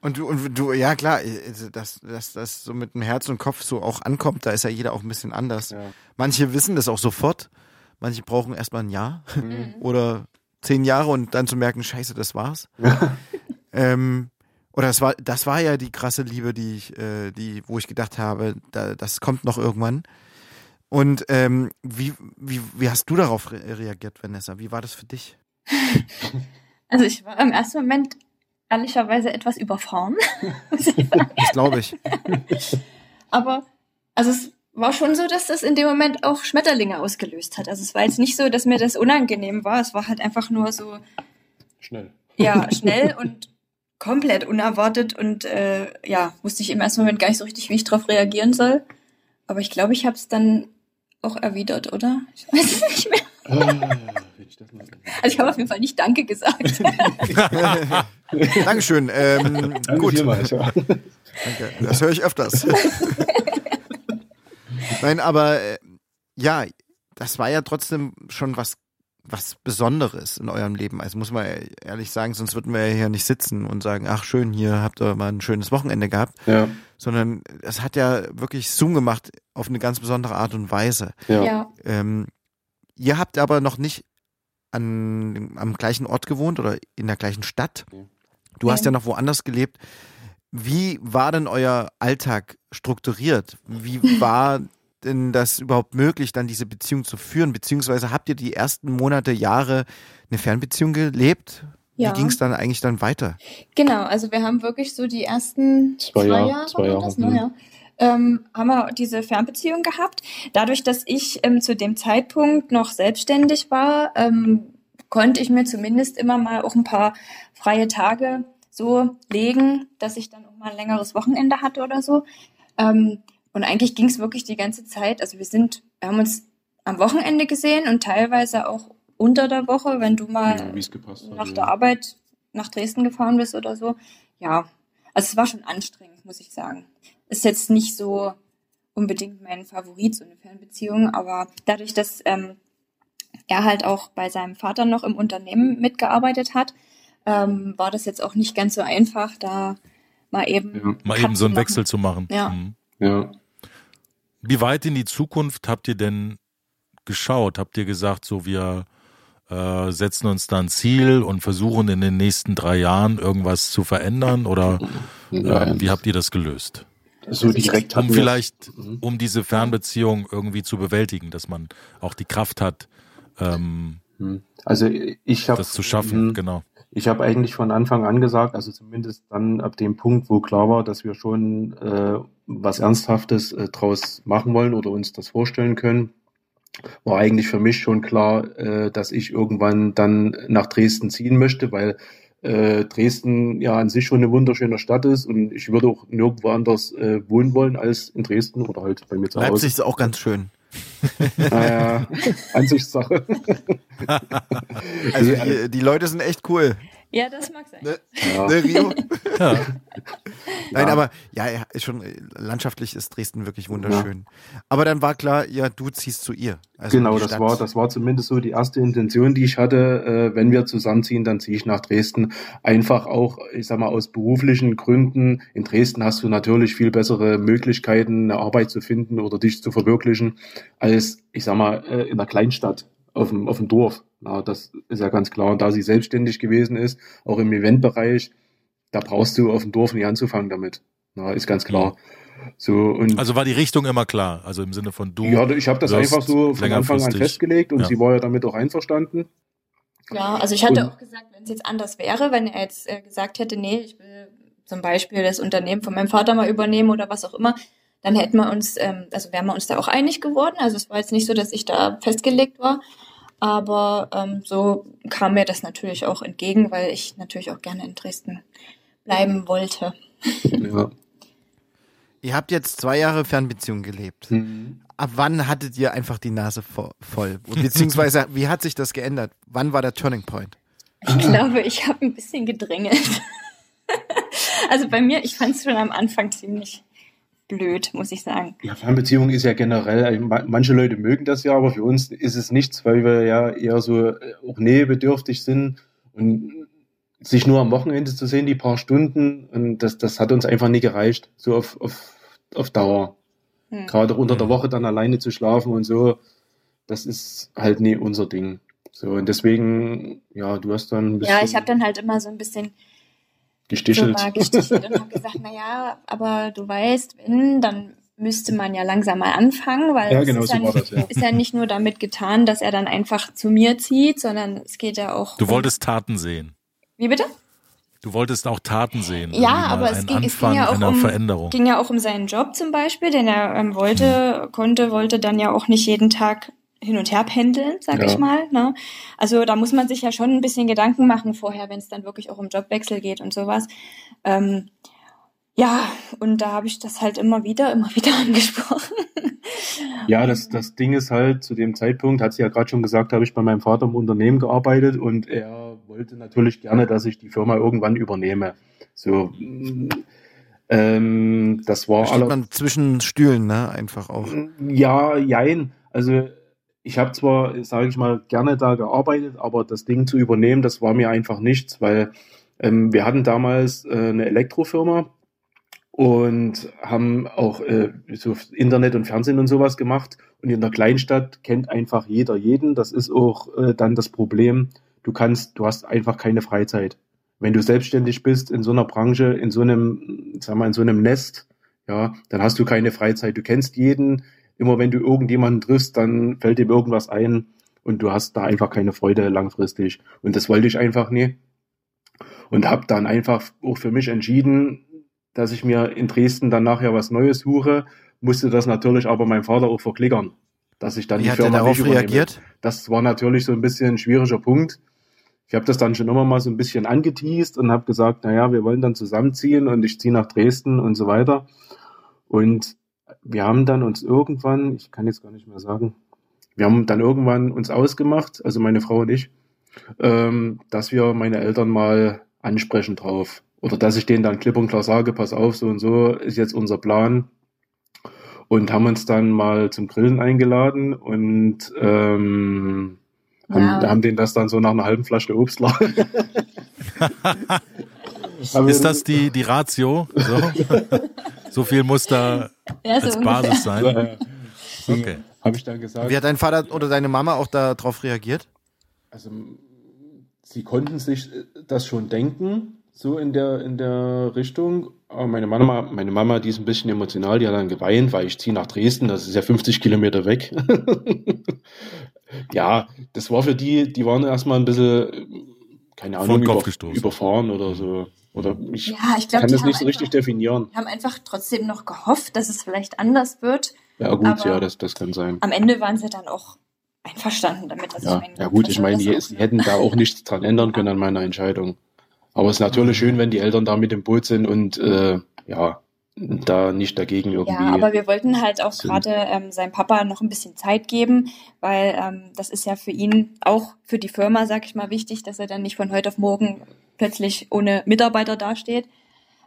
Und du, und du, ja klar, also dass, dass das so mit dem Herz und Kopf so auch ankommt, da ist ja jeder auch ein bisschen anders. ja. Manche wissen das auch sofort, manche brauchen erstmal ein Jahr Mhm. oder zehn Jahre und dann zu merken, scheiße, das war's. <laughs> ähm, oder das war, das war ja die krasse Liebe, die ich, äh, die, wo ich gedacht habe, da, das kommt noch irgendwann. Und ähm, wie, wie, wie hast du darauf re reagiert, Vanessa? Wie war das für dich? <laughs> Also ich war im ersten Moment ehrlicherweise etwas überfahren. <laughs> Das glaube ich. <laughs> Aber also es war schon so, dass das in dem Moment auch Schmetterlinge ausgelöst hat. Also es war jetzt nicht so, dass mir das unangenehm war. Es war halt einfach nur so, Schnell. ja, schnell und komplett unerwartet und äh, ja, wusste ich im ersten Moment gar nicht so richtig, wie ich darauf reagieren soll. Aber ich glaube, ich habe es dann auch erwidert, oder? Ich weiß es nicht mehr. Also ich habe auf jeden Fall nicht Danke gesagt. <laughs> <laughs> Dankeschön. Ähm, Danke gut. vielmals, ja. Danke. Das höre ich öfters. <laughs> Nein, aber äh, ja, das war ja trotzdem schon was was Besonderes in eurem Leben. Also muss man ehrlich sagen, sonst würden wir ja hier nicht sitzen und sagen, ach schön, hier habt ihr mal ein schönes Wochenende gehabt, Ja, sondern es hat ja wirklich Zoom gemacht auf eine ganz besondere Art und Weise. ja. ja. Ähm, ihr habt aber noch nicht an, am gleichen Ort gewohnt oder in der gleichen Stadt. Du hast ja noch woanders gelebt. Wie war denn euer Alltag strukturiert? Wie war denn das überhaupt möglich, dann diese Beziehung zu führen? Beziehungsweise habt ihr die ersten Monate, Jahre eine Fernbeziehung gelebt? Ja. Wie ging es dann eigentlich dann weiter? Genau, also wir haben wirklich so die ersten Zwei zwei Jahre, Jahre, zwei Jahre, das, ne? ja. Ähm, haben wir diese Fernbeziehung gehabt. Dadurch, dass ich ähm, zu dem Zeitpunkt noch selbstständig war, ähm, konnte ich mir zumindest immer mal auch ein paar freie Tage so legen, dass ich dann auch mal ein längeres Wochenende hatte oder so. Ähm, und eigentlich ging es wirklich die ganze Zeit. Also wir sind, wir haben uns am Wochenende gesehen und teilweise auch unter der Woche, wenn du mal Ja, gepasst hat. nach ja. der Arbeit nach Dresden gefahren bist oder so. Ja, also es war schon anstrengend, muss ich sagen. Ist jetzt nicht so unbedingt mein Favorit, so eine Fernbeziehung, aber dadurch, dass ähm, er halt auch bei seinem Vater noch im Unternehmen mitgearbeitet hat, ähm, war das jetzt auch nicht ganz so einfach, da mal eben Ja. Mal eben so einen machen. Wechsel zu machen. Ja. Mhm. Ja. Wie weit in die Zukunft habt ihr denn geschaut? Habt ihr gesagt, so wir äh, setzen uns da ein Ziel und versuchen in den nächsten drei Jahren irgendwas zu verändern oder äh, wie habt ihr das gelöst? So direkt um vielleicht, mhm. um diese Fernbeziehung irgendwie zu bewältigen, dass man auch die Kraft hat, ähm, mhm. also ich habe das zu schaffen, genau. Ich habe eigentlich von Anfang an gesagt, also zumindest dann ab dem Punkt, wo klar war, dass wir schon äh, was Ernsthaftes äh, draus machen wollen oder uns das vorstellen können, war eigentlich für mich schon klar, äh, dass ich irgendwann dann nach Dresden ziehen möchte, weil äh, Dresden ja an sich schon eine wunderschöne Stadt ist und ich würde auch nirgendwo anders äh, wohnen wollen als in Dresden oder halt bei mir zu Hause. Leipzig ist auch ganz schön. <laughs> naja, Ansichtssache. <laughs> also die, die Leute sind echt cool. Ja, das mag sein. Ne, ja. ne Rio? <laughs> Ja. <laughs> Nein, ja. aber ja, ist schon landschaftlich ist Dresden wirklich wunderschön. Ja. Aber dann war klar, ja, du ziehst zu ihr. Also genau, das war das war zumindest so die erste Intention, die ich hatte. Äh, wenn wir zusammenziehen, dann ziehe ich nach Dresden. Einfach auch, ich sag mal, aus beruflichen Gründen. In Dresden hast du natürlich viel bessere Möglichkeiten, eine Arbeit zu finden oder dich zu verwirklichen, als ich sag mal äh, in der Kleinstadt auf dem, auf dem Dorf. Na, das ist ja ganz klar. Und da sie selbstständig gewesen ist, auch im Eventbereich, da brauchst du auf dem Dorf nicht anzufangen damit. Na, ist ganz klar. So, und also war die Richtung immer klar, also im Sinne von du. Ja, ich habe das einfach so von Anfang an festgelegt und ja. sie war ja damit auch einverstanden. Ja, also ich hatte und, auch gesagt, wenn es jetzt anders wäre, wenn er jetzt äh, gesagt hätte, nee, ich will zum Beispiel das Unternehmen von meinem Vater mal übernehmen oder was auch immer, dann hätten wir uns, ähm, also wären wir uns da auch einig geworden. Also es war jetzt nicht so, dass ich da festgelegt war. Aber ähm, so kam mir das natürlich auch entgegen, weil ich natürlich auch gerne in Dresden bleiben wollte. Ja. Ihr habt jetzt zwei Jahre Fernbeziehung gelebt. Mhm. Ab wann hattet ihr einfach die Nase voll? Beziehungsweise, wie hat sich das geändert? Wann war der Turning Point? Ich glaube, ich habe ein bisschen gedrängelt. also bei mir, ich fand es schon am Anfang ziemlich blöd, muss ich sagen. Ja, Fernbeziehung ist ja generell, also manche Leute mögen das ja, aber für uns ist es nichts, weil wir ja eher so äh, auch nähebedürftig sind und sich nur am Wochenende zu sehen, die paar Stunden, und das, das hat uns einfach nie gereicht, so auf, auf, auf Dauer. Hm. Gerade unter der hm. Woche dann alleine zu schlafen und so, das ist halt nie unser Ding. So, und deswegen, ja, du hast dann ein bisschen. Ja, ich habe dann halt immer so ein bisschen gestichelt. So gestichelt und habe gesagt, naja, aber du weißt, wenn, dann müsste man ja langsam mal anfangen, weil ja, genau, ist, so ja nicht, das, ja. ist ja nicht nur damit getan, dass er dann einfach zu mir zieht, sondern es geht ja auch. Du um wolltest Taten sehen. Wie bitte? Du wolltest auch Taten sehen. Ja, aber es ging, es ging, ja auch um, Veränderung. ging ja auch um seinen Job zum Beispiel, den er ähm, wollte, hm. konnte, wollte dann ja auch nicht jeden Tag hin und her pendeln, sag ja. ich mal. Ne? Also da muss man sich ja schon ein bisschen Gedanken machen vorher, wenn es dann wirklich auch um Jobwechsel geht und sowas. Ähm, ja, und da habe ich das halt immer wieder, immer <laughs> wieder angesprochen. Ja, das, das Ding ist halt, zu dem Zeitpunkt, hat sie ja gerade schon gesagt, habe ich bei meinem Vater im Unternehmen gearbeitet und er wollte natürlich gerne, dass ich die Firma irgendwann übernehme. So, ähm, das war da steht man zwischen Stühlen, ne? Einfach auch. Ja, jein. Also ich habe zwar, sage ich mal, gerne da gearbeitet, aber das Ding zu übernehmen, das war mir einfach nichts, weil ähm, wir hatten damals äh, eine Elektrofirma und haben auch äh, so Internet und Fernsehen und sowas gemacht. Und in der Kleinstadt kennt einfach jeder jeden. Das ist auch äh, dann das Problem. Du kannst, du hast einfach keine Freizeit. Wenn du selbstständig bist in so einer Branche, in so einem, sag mal, in so einem Nest, ja, dann hast du keine Freizeit. Du kennst jeden, immer wenn du irgendjemanden triffst, dann fällt ihm irgendwas ein und du hast da einfach keine Freude langfristig. Und das wollte ich einfach nie. Und habe dann einfach auch für mich entschieden, dass ich mir in Dresden dann nachher was Neues suche, musste das natürlich aber mein Vater auch verklickern, dass ich dann Wie die Firma darauf reagiert? Das war natürlich so ein bisschen ein schwieriger Punkt. Ich habe das dann schon immer mal so ein bisschen angeteased und habe gesagt, naja, wir wollen dann zusammenziehen und ich ziehe nach Dresden und so weiter. Und wir haben dann uns irgendwann, ich kann jetzt gar nicht mehr sagen, wir haben dann irgendwann uns ausgemacht, also meine Frau und ich, ähm, dass wir meine Eltern mal ansprechen drauf. Oder dass ich denen dann klipp und klar sage, pass auf, so und so ist jetzt unser Plan. Und haben uns dann mal zum Grillen eingeladen und ähm, haben, ja. haben denen das dann so nach einer halben Flasche Obst <laughs> <laughs> <laughs> Ist das die, die Ratio? So? <laughs> so viel muss da ja, so als Basis sein. Ja, okay. Habe ich dann gesagt. Wie hat dein Vater oder deine Mama auch darauf reagiert? Also sie konnten sich das schon denken, so in der, in der Richtung. Aber meine Mama, meine Mama, die ist ein bisschen emotional, die hat dann geweint, weil ich ziehe nach Dresden, das ist ja 50 Kilometer weg. <laughs> ja, das war für die, die waren erstmal ein bisschen, keine Ahnung, über, überfahren oder so. Oder ich, ja, ich glaub, kann das nicht so richtig definieren. haben einfach trotzdem noch gehofft, dass es vielleicht anders wird. Ja, gut, ja, das, das kann sein. Am Ende waren sie dann auch einverstanden damit. Dass ja, ich ja gut, ich meine, die, sie hätten da auch nichts dran ändern können an meiner Entscheidung. Aber es ist natürlich schön, wenn die Eltern da mit im Boot sind und äh, ja, da nicht dagegen irgendwie. Ja, aber wir wollten halt auch gerade ähm, seinem Papa noch ein bisschen Zeit geben, weil ähm, das ist ja für ihn auch für die Firma, sag ich mal, wichtig, dass er dann nicht von heute auf morgen plötzlich ohne Mitarbeiter dasteht.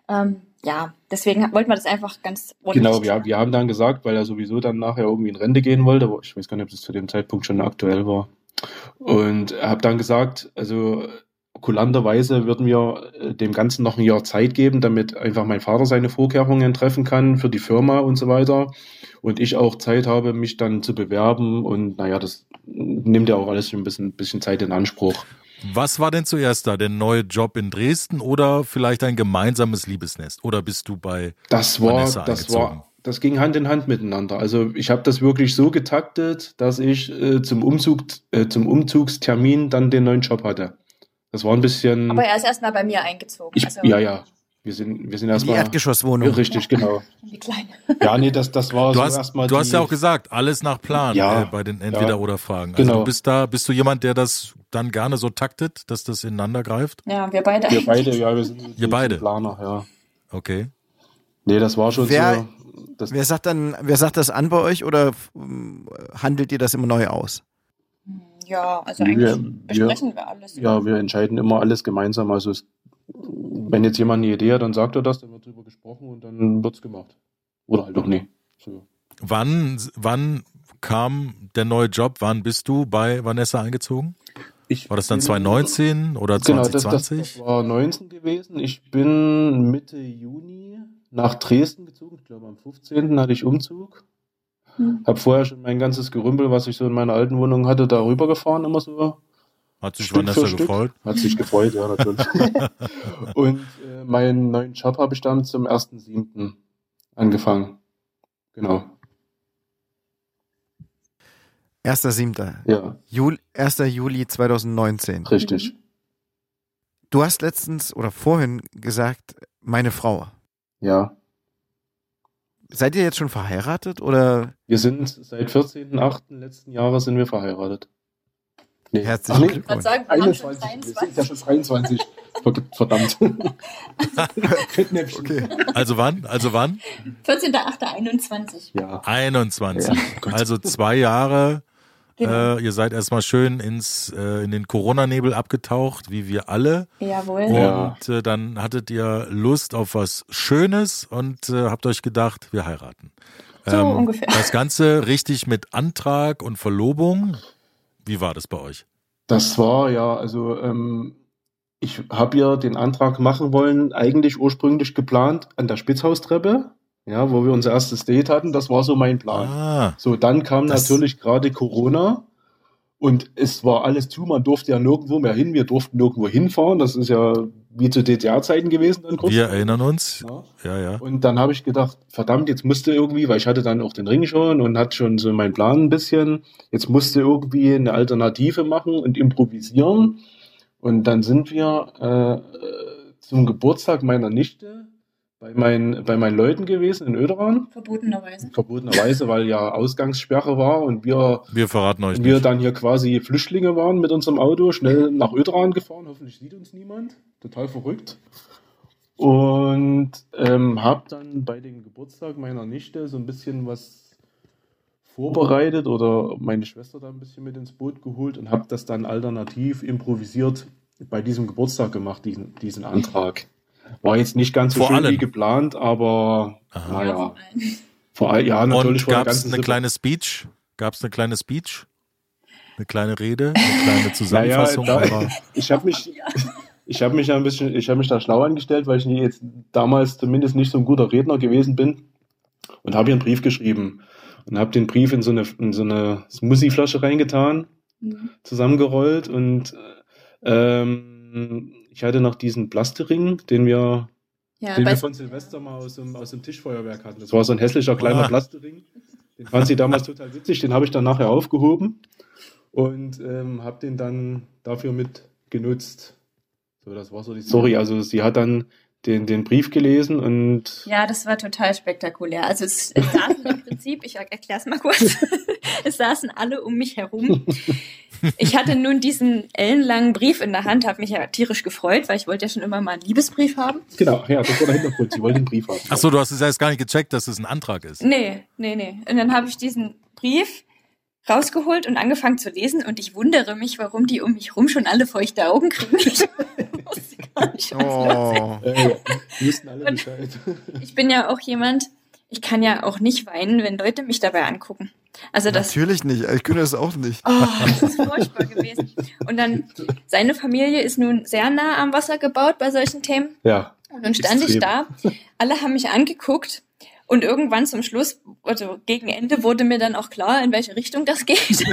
Ähm, ja, deswegen wollten wir das einfach ganz Genau, ja, wir haben dann gesagt, weil er sowieso dann nachher irgendwie in Rente gehen wollte, aber ich weiß gar nicht, ob das zu dem Zeitpunkt schon aktuell war. Und er hat dann gesagt, also kulanterweise würden wir äh, dem Ganzen noch ein Jahr Zeit geben, damit einfach mein Vater seine Vorkehrungen treffen kann für die Firma und so weiter. Und ich auch Zeit habe, mich dann zu bewerben. Und naja, das nimmt ja auch alles schon ein bisschen, bisschen Zeit in Anspruch. Was war denn zuerst da? Der neue Job in Dresden oder vielleicht ein gemeinsames Liebesnest? Oder bist du bei das war, Vanessa das war, das ging Hand in Hand miteinander. Also ich habe das wirklich so getaktet, dass ich äh, zum Umzug, äh, zum Umzugstermin dann den neuen Job hatte. Das war ein bisschen. Aber er ist erstmal bei mir eingezogen. Ich, also, ja, ja. Wir sind, wir sind erstmal. Die Erdgeschosswohnung. Richtig, ja. genau. <laughs> Die kleine. Ja, nee, das, das war du so erstmal. Du hast ja auch gesagt, alles nach Plan ja, äh, bei den Entweder-Oder-Fragen. Also genau. du bist da, bist du jemand, der das dann gerne so taktet, dass das ineinander greift? Ja, wir beide. Wir beide, ja, wir sind wir beide. Planer, ja. Okay. Nee, das war schon wer, so. wer sagt dann, wer sagt das an bei euch oder handelt ihr das immer neu aus? Ja, also eigentlich wir, besprechen wir, wir alles. Ja, wir entscheiden immer alles gemeinsam. Also es, wenn jetzt jemand eine Idee hat, dann sagt er das, dann wird darüber gesprochen und dann wird es gemacht. Oder halt auch nie. So. Wann, wann kam der neue Job? Wann bist du bei Vanessa eingezogen? Ich war das dann 2019 oder 2020? Genau, das, das, das war 19 gewesen. Ich bin Mitte Juni nach Dresden gezogen. Ich glaube, am 15. hatte ich Umzug. Hm. Hab vorher schon mein ganzes Gerümpel, was ich so in meiner alten Wohnung hatte, darüber gefahren, immer so. Hat sich Stück Vanessa gefreut? Hat sich gefreut, ja, natürlich. <laughs> und äh, meinen neuen Job habe ich dann zum 1.7. angefangen. Genau. 1.7. Ja. Juli, 1. Juli 2019. Richtig. Du hast letztens oder vorhin gesagt, meine Frau. Ja. Seid ihr jetzt schon verheiratet oder? Wir sind seit 14.8. letzten Jahres sind wir verheiratet. Nee. Herzlichen nee. Glückwunsch. Sagen, wir 21. Wir sind ja schon 23. <laughs> Verdammt. okay. Also wann? Also wann? 14.8.21. Ja. 21. Ja, also zwei Jahre Genau. Äh, ihr seid erstmal schön ins, äh, in den Corona-Nebel abgetaucht, wie wir alle. Jawohl. Und äh, dann hattet ihr Lust auf was Schönes und äh, habt euch gedacht, wir heiraten. So ähm, ungefähr. Das Ganze richtig mit Antrag und Verlobung. Wie war das bei euch? Das war ja, also ähm, ich habe ja den Antrag machen wollen, eigentlich ursprünglich geplant an der Spitzhaustreppe ja, wo wir unser erstes Date hatten. Das war so mein Plan. Ah, so, dann kam natürlich gerade Corona und es war alles zu. Man durfte ja nirgendwo mehr hin. Wir durften nirgendwo hinfahren. Das ist ja wie zu DDR-Zeiten gewesen dann kurz. Wir erinnern uns. Ja, ja. ja. Und dann habe ich gedacht, verdammt, jetzt musste irgendwie, weil ich hatte dann auch den Ring schon und hatte schon so meinen Plan ein bisschen. Jetzt musste irgendwie eine Alternative machen und improvisieren. Und dann sind wir äh, zum Geburtstag meiner Nichte bei meinen, bei meinen Leuten gewesen in Öderan. Verbotenerweise. Verbotenerweise, weil ja Ausgangssperre war und wir, wir verraten euch wir nicht. dann hier quasi Flüchtlinge waren mit unserem Auto, schnell nach Öderan gefahren. Hoffentlich sieht uns niemand. Total verrückt. Und ähm, habe dann bei dem Geburtstag meiner Nichte so ein bisschen was vorbereitet oder meine Schwester da ein bisschen mit ins Boot geholt und habe das dann alternativ improvisiert bei diesem Geburtstag gemacht, diesen, diesen Antrag. War jetzt nicht ganz so vor schön wie geplant, aber Aha. naja. Vor allem, ja, natürlich. Und gab es eine kleine Speech? Gab es eine kleine Speech? Eine kleine Rede? Eine kleine <laughs> Zusammenfassung? Naja, da, ich habe mich, ich habe mich ein bisschen, ich habe mich da schlau angestellt, weil ich jetzt damals zumindest nicht so ein guter Redner gewesen bin und habe hier einen Brief geschrieben und habe den Brief in so eine, in so eine Smoothie-Flasche reingetan mhm. zusammengerollt und ähm, ich hatte noch diesen Plastering, den wir, ja, den wir von Silvester mal aus dem, aus dem Tischfeuerwerk hatten. Das war so ein hässlicher kleiner ah. Plastering. Den fand sie damals <laughs> total witzig, den habe ich dann nachher aufgehoben und ähm, habe den dann dafür mit genutzt. So, das war so die Story. Also sie hat dann den, den Brief gelesen und. Ja, das war total spektakulär. Also es, es saßen im Prinzip, ich erkläre es mal kurz, <laughs> es saßen alle um mich herum. Ich hatte nun diesen ellenlangen Brief in der Hand, habe mich ja tierisch gefreut, weil ich wollte ja schon immer mal einen Liebesbrief haben. Genau, ja, das war der Hintergrund. Sie wollte einen Brief haben. Ach so, du hast es erst gar nicht gecheckt, dass es ein Antrag ist. Nee, nee, nee. Und dann habe ich diesen Brief rausgeholt und angefangen zu lesen und ich wundere mich, warum die um mich rum schon alle feuchte Augen kriegen. <laughs> Ich, oh. äh, alle Bescheid. <laughs> ich bin ja auch jemand, ich kann ja auch nicht weinen, wenn Leute mich dabei angucken. Also das, Natürlich nicht, ich könnte das auch nicht. Oh, das ist furchtbar gewesen. Und dann, seine Familie ist nun sehr nah am Wasser gebaut bei solchen Themen. Ja. Und dann stand extrem. ich da, alle haben mich angeguckt und irgendwann zum Schluss, also gegen Ende, wurde mir dann auch klar, in welche Richtung das geht. <laughs>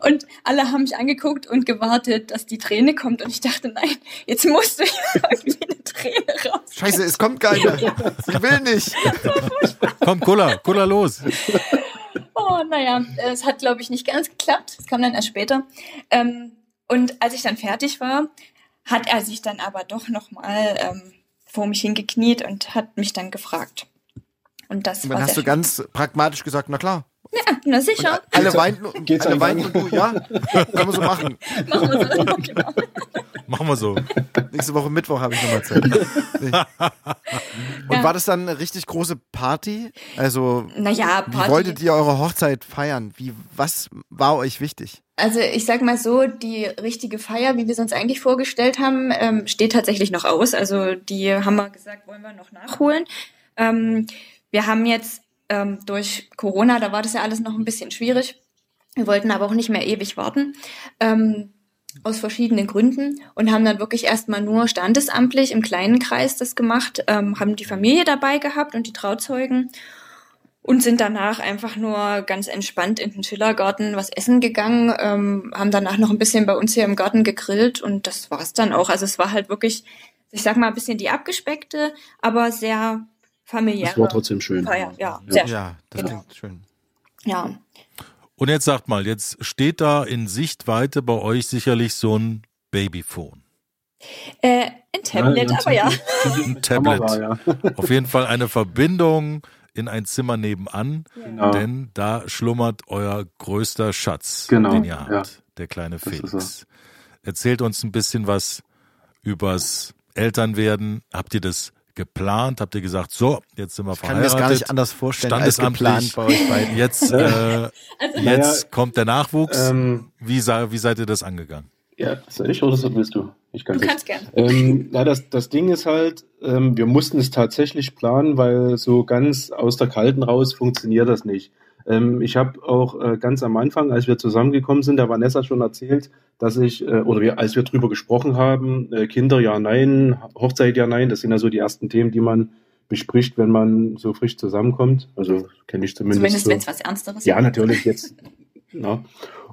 und alle haben mich angeguckt und gewartet, dass die Träne kommt. Und ich dachte, nein, jetzt musst du irgendwie eine Träne raus. Scheiße, es kommt keine. Ich will nicht. Komm, Kulla, Kulla los. Oh, naja, es hat, glaube ich, nicht ganz geklappt. Es kam dann erst später. Ähm, und als ich dann fertig war, hat er sich dann aber doch nochmal ähm, vor mich hingekniet und hat mich dann gefragt. Und das und dann hast du ganz pragmatisch gesagt, na klar. Ja, na sicher. <laughs> Und alle weinten, Geht's alle weinten und du, ja, können wir so machen. <laughs> Machen wir so, <laughs> genau. Machen wir so. Nächste Woche Mittwoch habe ich nochmal Zeit. Nee. Und ja. war das dann eine richtig große Party? Also, naja, Party. wie wolltet ihr eure Hochzeit feiern? Wie, was war euch wichtig? Also ich sag mal so, die richtige Feier, wie wir es uns eigentlich vorgestellt haben, ähm, steht tatsächlich noch aus. Also die haben wir gesagt, wollen wir noch nachholen. Ähm, wir haben jetzt ähm, durch Corona, da war das ja alles noch ein bisschen schwierig. Wir wollten aber auch nicht mehr ewig warten. Ähm, aus verschiedenen Gründen und haben dann wirklich erstmal nur standesamtlich im kleinen Kreis das gemacht, ähm, haben die Familie dabei gehabt und die Trauzeugen und sind danach einfach nur ganz entspannt in den Schillergarten was essen gegangen, ähm, haben danach noch ein bisschen bei uns hier im Garten gegrillt und das war's dann auch. Also es war halt wirklich, ich sag mal, ein bisschen die abgespeckte, aber sehr familiäre. Das war trotzdem schön. Feier. Ja, ja, sehr ja das genau. klingt schön. Ja. Und jetzt sagt mal, jetzt steht da in Sichtweite bei euch sicherlich so ein Babyphone. Äh, ein Tablet, ja, aber ja. Ein Tablet. Auf jeden Fall eine Verbindung in ein Zimmer nebenan, genau. denn da schlummert euer größter Schatz, genau. den ihr habt, ja. der kleine Felix. Erzählt uns ein bisschen was übers Elternwerden. Habt ihr das geplant? Habt ihr gesagt, so, jetzt sind wir ich verheiratet? Ich kann mir das gar nicht anders vorstellen als geplant bei euch beiden. <laughs> Jetzt, äh, also, jetzt ja, kommt der Nachwuchs. Ähm, wie, wie seid ihr das angegangen? Ja, soll ich oder willst du? Ich kann du kannst gerne. Ähm, ja, das, das Ding ist halt, ähm, wir mussten es tatsächlich planen, weil so ganz aus der Kalten raus funktioniert das nicht. Ähm, ich habe auch äh, ganz am Anfang, als wir zusammengekommen sind, der Vanessa schon erzählt, dass ich, äh, oder wir, als wir drüber gesprochen haben, äh, Kinder ja, nein, Hochzeit ja, nein, das sind ja so die ersten Themen, die man bespricht, wenn man so frisch zusammenkommt. Also kenne ich zumindest. Zumindest so. wenn es was Ernsteres ist. Ja, natürlich jetzt. <laughs> na.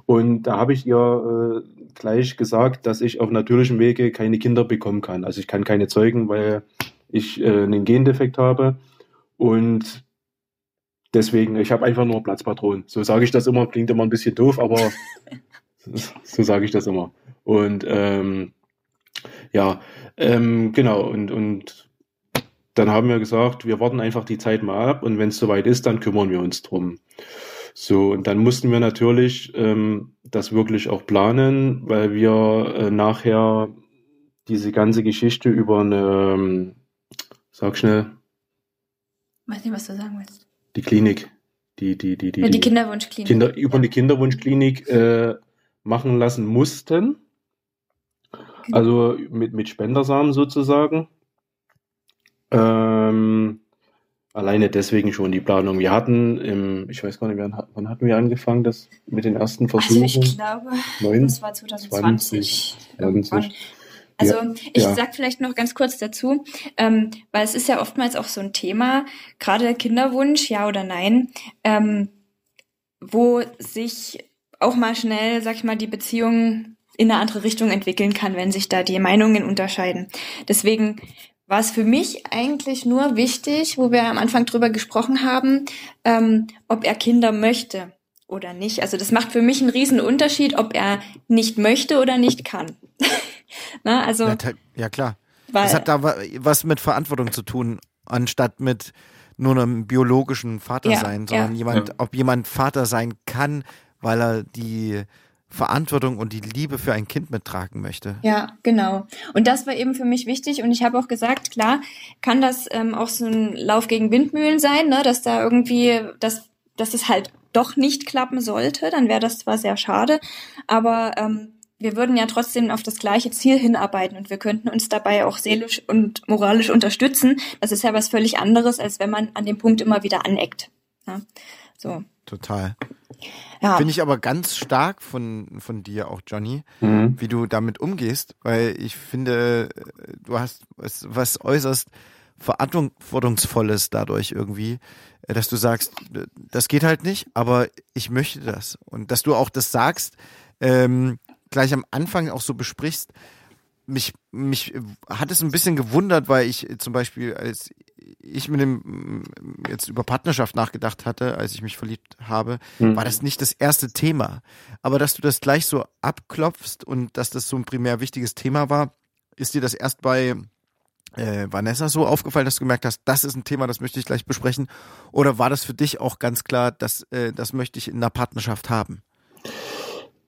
Und da habe ich ihr äh, gleich gesagt, dass ich auf natürlichem Wege keine Kinder bekommen kann. Also ich kann keine zeugen, weil ich äh, einen Gendefekt habe. Und deswegen, ich habe einfach nur Platzpatronen. So sage ich das immer, klingt immer ein bisschen doof, aber <laughs> so sage ich das immer. Und ähm, ja, ähm, genau, und, und dann haben wir gesagt, wir warten einfach die Zeit mal ab und wenn es soweit ist, dann kümmern wir uns drum. So, und dann mussten wir natürlich ähm, das wirklich auch planen, weil wir äh, nachher diese ganze Geschichte über eine, ähm, sag schnell. Weiß nicht, was du sagen willst. Die Klinik. Die, die, die, die, ja, die Kinderwunschklinik. Kinder, über die Kinderwunschklinik äh, machen lassen mussten. Genau. Also mit, mit Spendersamen sozusagen. Ähm, Alleine deswegen schon die Planung. Wir hatten im, ich weiß gar nicht, wann hatten wir angefangen, das mit den ersten Versuchen? Also ich glaube, 9, das war 2020. 20, Also ja, ich ja. sag vielleicht noch ganz kurz dazu, ähm, weil es ist ja oftmals auch so ein Thema, gerade Kinderwunsch, ja oder nein, ähm, wo sich auch mal schnell, sag ich mal, die Beziehung in eine andere Richtung entwickeln kann, wenn sich da die Meinungen unterscheiden. Deswegen war es für mich eigentlich nur wichtig, wo wir am Anfang drüber gesprochen haben, ähm, ob er Kinder möchte oder nicht. Also das macht für mich einen riesen Unterschied, ob er nicht möchte oder nicht kann. <laughs> Na, also ja, ja klar. Weil, das hat da was mit Verantwortung zu tun, anstatt mit nur einem biologischen Vater ja, sein, sondern ja. jemand, ob jemand Vater sein kann, weil er die Verantwortung und die Liebe für ein Kind mittragen möchte. Ja, genau. Und das war eben für mich wichtig. Und ich habe auch gesagt, klar, kann das ähm, auch so ein Lauf gegen Windmühlen sein, ne? dass da irgendwie, dass, dass es halt doch nicht klappen sollte. Dann wäre das zwar sehr schade, aber ähm, wir würden ja trotzdem auf das gleiche Ziel hinarbeiten und wir könnten uns dabei auch seelisch und moralisch unterstützen. Das ist ja was völlig anderes, als wenn man an dem Punkt immer wieder aneckt. Ja? So. Total. Ja. Finde ich aber ganz stark von, von dir auch, Johnny, mhm. wie du damit umgehst, weil ich finde, du hast was, was äußerst Verantwortungsvolles dadurch irgendwie, dass du sagst, das geht halt nicht, aber ich möchte das. Und dass du auch das sagst, ähm, gleich am Anfang auch so besprichst, mich, mich hat es ein bisschen gewundert, weil ich zum Beispiel, als ich mit dem jetzt über Partnerschaft nachgedacht hatte, als ich mich verliebt habe, mhm. war das nicht das erste Thema. Aber dass du das gleich so abklopfst und dass das so ein primär wichtiges Thema war, ist dir das erst bei äh, Vanessa so aufgefallen, dass du gemerkt hast, das ist ein Thema, das möchte ich gleich besprechen? Oder war das für dich auch ganz klar, dass äh, das möchte ich in einer Partnerschaft haben?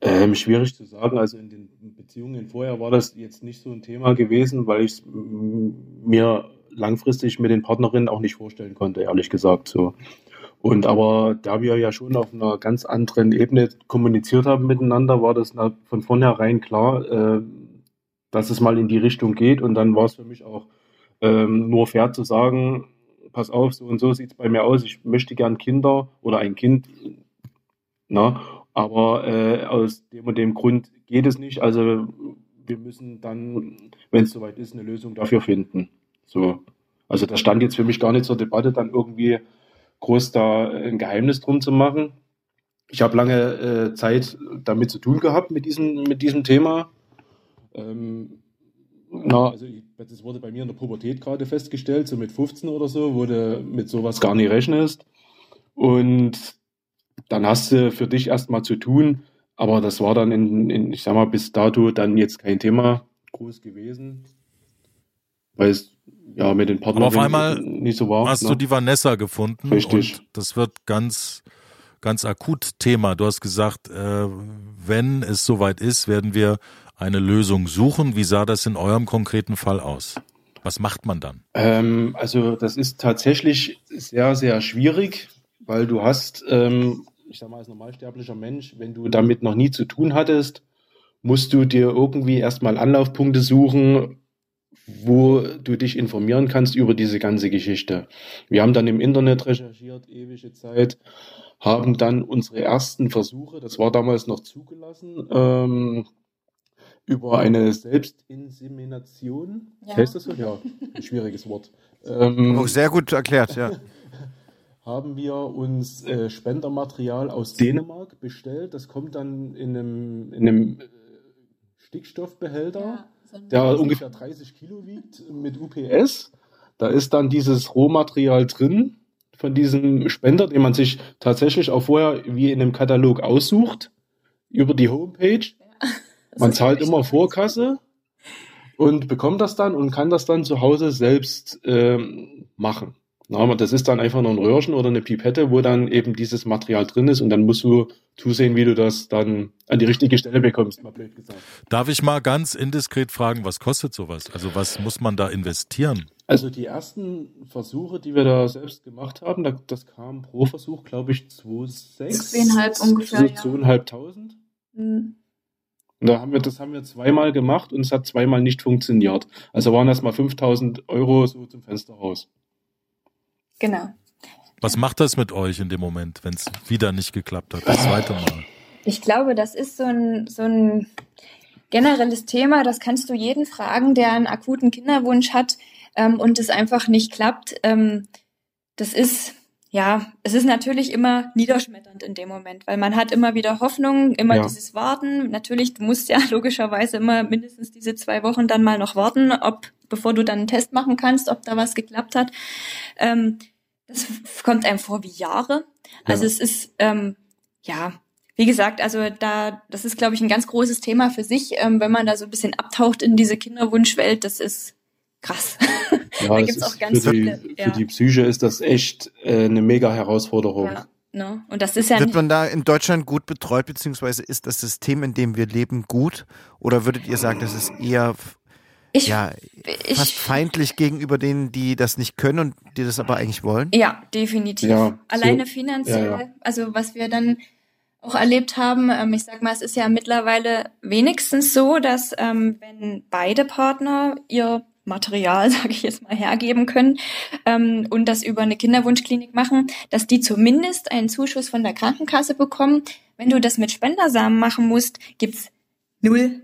Ähm, schwierig zu sagen. Also in den Beziehungen vorher war das jetzt nicht so ein Thema gewesen, weil ich mir langfristig mit den Partnerinnen auch nicht vorstellen konnte, ehrlich gesagt so. Und aber da wir ja schon auf einer ganz anderen Ebene kommuniziert haben miteinander, war das von vornherein klar, äh, dass es mal in die Richtung geht. Und dann war es für mich auch ähm, nur fair zu sagen, pass auf, so und so sieht es bei mir aus, ich möchte gern Kinder oder ein Kind. Na, aber äh, aus dem und dem Grund geht es nicht. Also wir müssen dann, wenn es soweit ist, eine Lösung dafür finden. So. Also das stand jetzt für mich gar nicht zur Debatte, dann irgendwie groß da ein Geheimnis drum zu machen. Ich habe lange äh, Zeit damit zu tun gehabt mit diesem, mit diesem Thema. Ähm, na, also ich, das wurde bei mir in der Pubertät gerade festgestellt, so mit 15 oder so, wo du mit sowas gar nicht rechnest. Und dann hast du für dich erstmal zu tun, aber das war dann in, in, ich sag mal, bis dato dann jetzt kein Thema groß gewesen, weil es ja mit den Partnern auf einmal nicht so war. Hast ne? du die Vanessa gefunden? Richtig. Und das wird ganz, ganz akut Thema. Du hast gesagt, äh, wenn es soweit ist, werden wir eine Lösung suchen. Wie sah das in eurem konkreten Fall aus? Was macht man dann? Ähm, also das ist tatsächlich sehr, sehr schwierig, weil du hast, ähm, ich sag mal, als normalsterblicher Mensch, wenn du damit noch nie zu tun hattest, musst du dir irgendwie erstmal Anlaufpunkte suchen, wo du dich informieren kannst über diese ganze Geschichte. Wir haben dann im Internet recherchiert, ewige Zeit, haben dann unsere ersten Versuche, das war damals noch zugelassen, ähm, über eine Selbstinsemination. Ja. Heißt das so? Ja, ein schwieriges Wort. Ähm, oh, sehr gut erklärt, ja. <laughs> haben wir uns äh, Spendermaterial aus Dänemark bestellt. Das kommt dann in einem, in einem äh, Stickstoffbehälter, ja, so der ungefähr 30 Kilo wiegt mit UPS. Da ist dann dieses Rohmaterial drin von diesem Spender, den man sich tatsächlich auch vorher wie in einem Katalog aussucht über die Homepage. Ja, <laughs> man zahlt immer Vorkasse und bekommt das dann und kann das dann zu Hause selbst ähm, machen. Na, das ist dann einfach nur ein Röhrchen oder eine Pipette, wo dann eben dieses Material drin ist und dann musst du zusehen, wie du das dann an die richtige Stelle bekommst, mal blöd gesagt. Darf ich mal ganz indiskret fragen, was kostet sowas? Also was muss man da investieren? Also die ersten Versuche, die wir da selbst gemacht haben, das kam pro Versuch, glaube ich, 2,6. Zweieinhalb ungefähr, so, Zweieinhalbtausend. Mhm. Und da haben wir, das haben wir zweimal gemacht und es hat zweimal nicht funktioniert. Also waren das mal 5000 Euro so zum Fenster raus. Genau. Was macht das mit euch in dem Moment, wenn es wieder nicht geklappt hat, das zweite Mal? Ich glaube, das ist so ein, so ein generelles Thema, das kannst du jeden fragen, der einen akuten Kinderwunsch hat ähm, und es einfach nicht klappt. Ähm, das ist ja, es ist natürlich immer niederschmetternd in dem Moment, weil man hat immer wieder Hoffnung, immer ja. dieses Warten. Natürlich, du musst ja <laughs> logischerweise immer mindestens diese zwei Wochen dann mal noch warten, ob, bevor du dann einen Test machen kannst, ob da was geklappt hat. Ähm, das kommt einem vor wie Jahre. Also ja. es ist, ähm, ja, wie gesagt, also da, das ist, glaube ich, ein ganz großes Thema für sich, ähm, wenn man da so ein bisschen abtaucht in diese Kinderwunschwelt, das ist krass. <laughs> Ja, da gibt's auch ganz für, viele, die, ja. für die Psyche ist das echt äh, eine mega Herausforderung. Ja. No. Ne? Und das ist ja Wird man da in Deutschland gut betreut, beziehungsweise ist das System, in dem wir leben, gut? Oder würdet ihr sagen, das ist eher ich, ja, ich, fast feindlich gegenüber denen, die das nicht können und die das aber eigentlich wollen? Ja, definitiv. Ja, Alleine so, finanziell, ja, ja. also was wir dann auch erlebt haben. Ähm, ich sag mal, es ist ja mittlerweile wenigstens so, dass ähm, wenn beide Partner ihr Material, <laughs> sage ich jetzt mal, hergeben können ähm, und das über eine Kinderwunschklinik machen, dass die zumindest einen Zuschuss von der Krankenkasse bekommen. Wenn du das mit Spendersamen machen musst, gibt's null.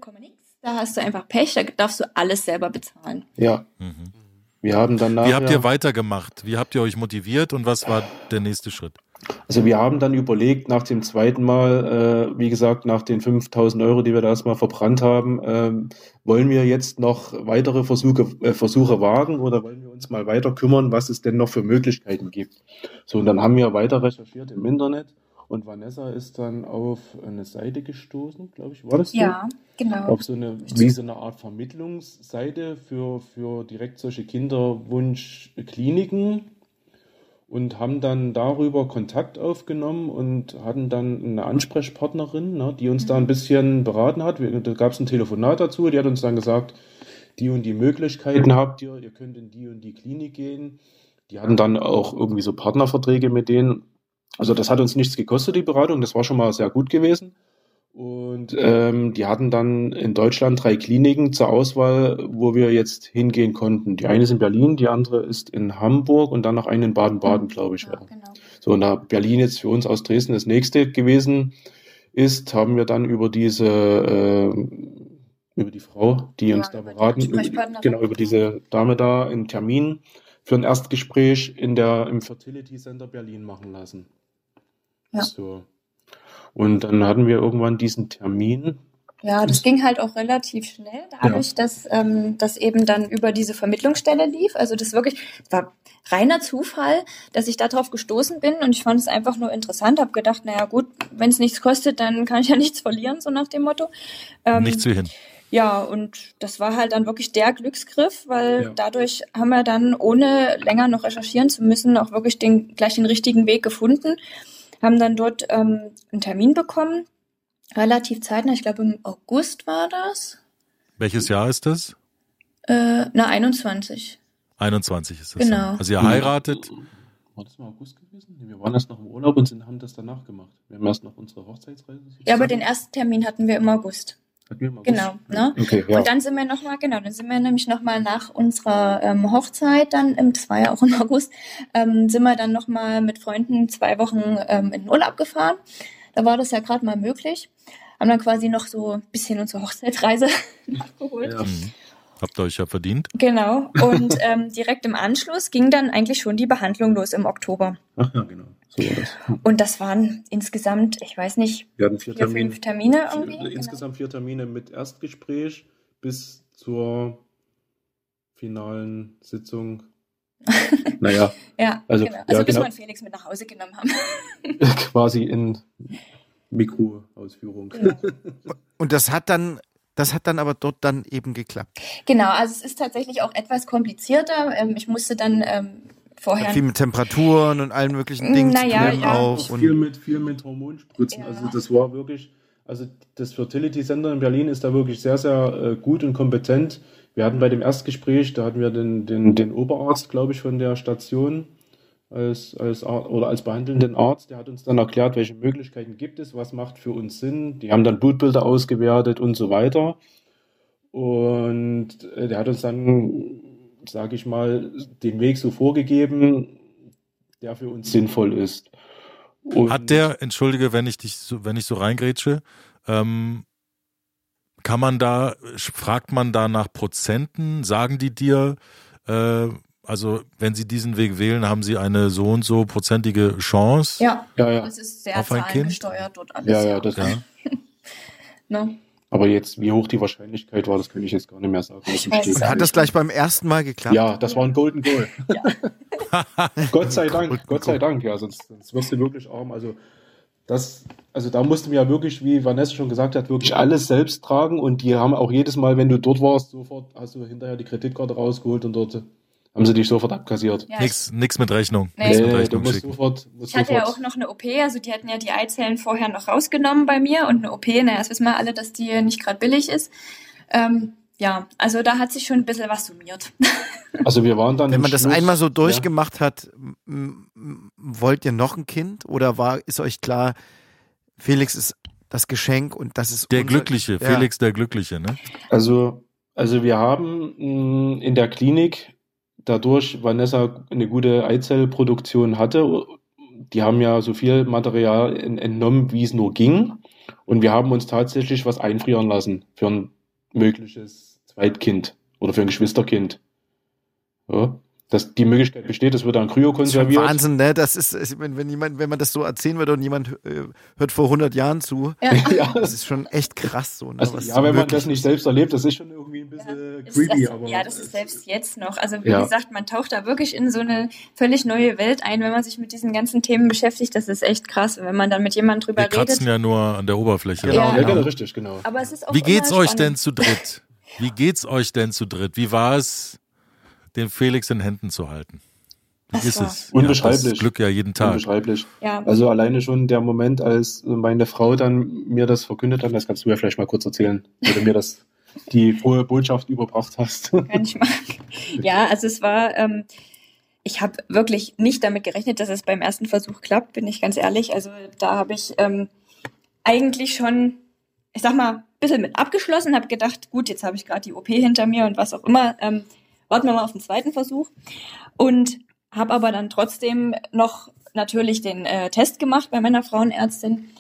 Da hast du einfach Pech, da darfst du alles selber bezahlen. Ja. Mhm. Wir haben dann Wie habt ihr weitergemacht? Wie habt ihr euch motiviert und was war der nächste Schritt? Also wir haben dann überlegt, nach dem zweiten Mal, äh, wie gesagt, nach den 5000 Euro, die wir da erstmal verbrannt haben, äh, wollen wir jetzt noch weitere Versuche, äh, Versuche wagen oder wollen wir uns mal weiter kümmern, was es denn noch für Möglichkeiten gibt. So, und dann haben wir weiter recherchiert im Internet und Vanessa ist dann auf eine Seite gestoßen, glaube ich, war das so? Ja, genau. Auf so eine, wie so eine Art Vermittlungsseite für, für direkt solche Kinderwunschkliniken und haben dann darüber Kontakt aufgenommen und hatten dann eine Ansprechpartnerin, ne, die uns mhm. da ein bisschen beraten hat. Da gab es ein Telefonat dazu, die hat uns dann gesagt, die und die Möglichkeiten habt ihr, ihr könnt in die und die Klinik gehen. Die hatten dann auch irgendwie so Partnerverträge mit denen. Also das hat uns nichts gekostet, die Beratung, das war schon mal sehr gut gewesen. Und ähm, die hatten dann in Deutschland drei Kliniken zur Auswahl, wo wir jetzt hingehen konnten. Die eine ist in Berlin, die andere ist in Hamburg und dann noch eine in Baden-Baden, glaube ich. Ja, genau. So, und da Berlin jetzt für uns aus Dresden das nächste gewesen ist, haben wir dann über diese, äh, über die Frau, die ja, uns da beraten, genau, über diese Dame da einen Termin für ein Erstgespräch in der, im Fertility Center Berlin machen lassen. Ja. So. Und dann hatten wir irgendwann diesen Termin. Ja, das ging halt auch relativ schnell, dadurch, ja. dass ähm, das eben dann über diese Vermittlungsstelle lief. Also das wirklich war reiner Zufall, dass ich darauf gestoßen bin und ich fand es einfach nur interessant. Habe gedacht, naja gut, wenn es nichts kostet, dann kann ich ja <laughs> nichts verlieren, so nach dem Motto. Ähm, nichts wie hin. Ja, und das war halt dann wirklich der Glücksgriff, weil ja. dadurch haben wir dann, ohne länger noch recherchieren zu müssen, auch wirklich den gleich den richtigen Weg gefunden haben dann dort ähm, einen Termin bekommen, relativ zeitnah, ich glaube im August war das. Welches Jahr ist das? Äh, na, 21. 21 ist das. Genau. Dann. Also ihr heiratet. War das im August gewesen? Wir waren erst noch im Urlaub und sind, haben das danach gemacht. Wir haben erst noch unsere Hochzeitsreise. Ja, aber den ersten Termin hatten wir im August. Genau, ne? Okay, ja. Und dann sind wir nochmal, genau, dann sind wir nämlich nochmal nach unserer ähm, Hochzeit, dann im, das war ja auch im <laughs> August, ähm, sind wir dann nochmal mit Freunden zwei Wochen ähm, in den Urlaub gefahren. Da war das ja gerade mal möglich. Haben dann quasi noch so ein bisschen unsere Hochzeitsreise <laughs> nachgeholt. Ja. Habt ihr euch ja verdient. Genau. Und <laughs> ähm, direkt im Anschluss ging dann eigentlich schon die Behandlung los im Oktober. Ach ja, genau. So war das. Und das waren insgesamt, ich weiß nicht, wir hatten vier, vier Termine, fünf Termine irgendwie. Vier, insgesamt vier Termine mit Erstgespräch bis zur finalen Sitzung. <laughs> naja. ja, also, genau. also ja, bis genau. wir Felix mit nach Hause genommen haben. <laughs> Quasi in Mikroausführung. Ja. Und das hat dann das hat dann aber dort dann eben geklappt. Genau, also es ist tatsächlich auch etwas komplizierter. Ähm, ich musste dann ähm, vorher. Viel mit Temperaturen und allen möglichen Dingen naja, zu ja. auch. Und viel mit, viel mit Hormonspritzen. Ja. Also das war wirklich, also das Fertility Center in Berlin ist da wirklich sehr, sehr äh, gut und kompetent. Wir hatten bei dem Erstgespräch, da hatten wir den, den, den Oberarzt, glaube ich, von der Station als, als oder als behandelnden Arzt, der hat uns dann erklärt, welche Möglichkeiten gibt es, was macht für uns Sinn. Die haben dann Blutbilder ausgewertet und so weiter. Und äh, der hat uns dann sage ich mal, den Weg so vorgegeben, der für uns sinnvoll ist. Und Hat der, entschuldige, wenn ich dich so, wenn ich so reingrätsche, ähm, kann man da, fragt man da nach Prozenten? Sagen die dir, äh, also wenn Sie diesen Weg wählen, haben Sie eine so und so prozentige Chance. Ja, Ja, ja. das ist sehr Auf ein Kind? zahlengesteuert dort alles. Ja, ja, das Ja. <laughs> Ne? Aber jetzt, wie hoch die Wahrscheinlichkeit war, das kann ich jetzt gar nicht mehr sagen. Hat das gleich beim ersten Mal geklappt? Ja, das war ein Golden Goal. <laughs> Gott sei Dank, Golden Gott sei Dank, ja, sonst, sonst wirst du wirklich arm. Also das, also da mussten wir ja wirklich, wie Vanessa schon gesagt hat, wirklich alles selbst tragen und die haben auch jedes Mal, wenn du dort warst, sofort hast du hinterher die Kreditkarte rausgeholt und dort haben sie dich sofort abkassiert. Ja, Nix, nix mit Rechnung. Nee. Nix mit du Rechnung musst schicken. sofort, musst Ich hatte ja sofort auch noch eine OP, also die hatten ja die Eizellen vorher noch rausgenommen bei mir und eine OP, naja, das wissen wir alle, dass die nicht gerade billig ist. Ähm, ja, also da hat sich schon ein bisschen was summiert. <laughs> Also wir waren dann Wenn man das Schluss- einmal so durchgemacht hat, m- m- wollt ihr noch ein Kind? Oder war, ist euch klar, Felix ist das Geschenk und das ist Der Glückliche, Ja. Felix der Glückliche, ne? Also, also wir haben mh, in der Klinik, dadurch Vanessa eine gute Eizellproduktion hatte, die haben ja so viel Material en- entnommen, wie es nur ging. Und wir haben uns tatsächlich was einfrieren lassen für ein mögliches Zweitkind oder für ein Geschwisterkind. Ja, dass die Möglichkeit besteht, es wird dann Das ist schon kryokonserviert. Wahnsinn, ne? Das ist, ist wenn, wenn jemand, wenn man das so erzählen würde und jemand äh, hört vor 100 Jahren zu, Ja. <laughs> ja, das ist schon echt krass so. Ne? also, ja, wenn man das nicht ist. selbst erlebt, das ist schon irgendwie ein bisschen Ist creepy. das, aber ja, das ist selbst jetzt noch. Also wie Ja. gesagt, man taucht da wirklich in so eine völlig neue Welt ein, wenn man sich mit diesen ganzen Themen beschäftigt. Das ist echt krass. Wenn man dann mit jemandem drüber Wir kratzen redet. ja nur an der Oberfläche. Genau, Ja. ja, genau, richtig, genau. Aber es ist auch Wie geht's euch spannend. denn zu dritt? Wie geht's euch denn zu dritt? Wie war es, den Felix in Händen zu halten? Wie Das ist war es? unbeschreiblich. Ja, das Glück ja jeden Tag. Unbeschreiblich. Ja, Also alleine schon der Moment, als meine Frau dann mir das verkündet hat, das kannst du ja vielleicht mal kurz erzählen, wo du mir das die frohe Botschaft überbracht hast. kann ich machen. Ja, also es war, ähm, ich habe wirklich nicht damit gerechnet, dass es beim ersten Versuch klappt, bin ich ganz ehrlich. Also da habe ich ähm, eigentlich schon, ich sag mal, ein bisschen mit abgeschlossen, habe gedacht, gut, jetzt habe ich gerade die OP hinter mir und was auch immer. Ähm, warten wir mal auf den zweiten Versuch. Und habe aber dann trotzdem noch natürlich den äh, Test gemacht bei meiner Frauenärztin.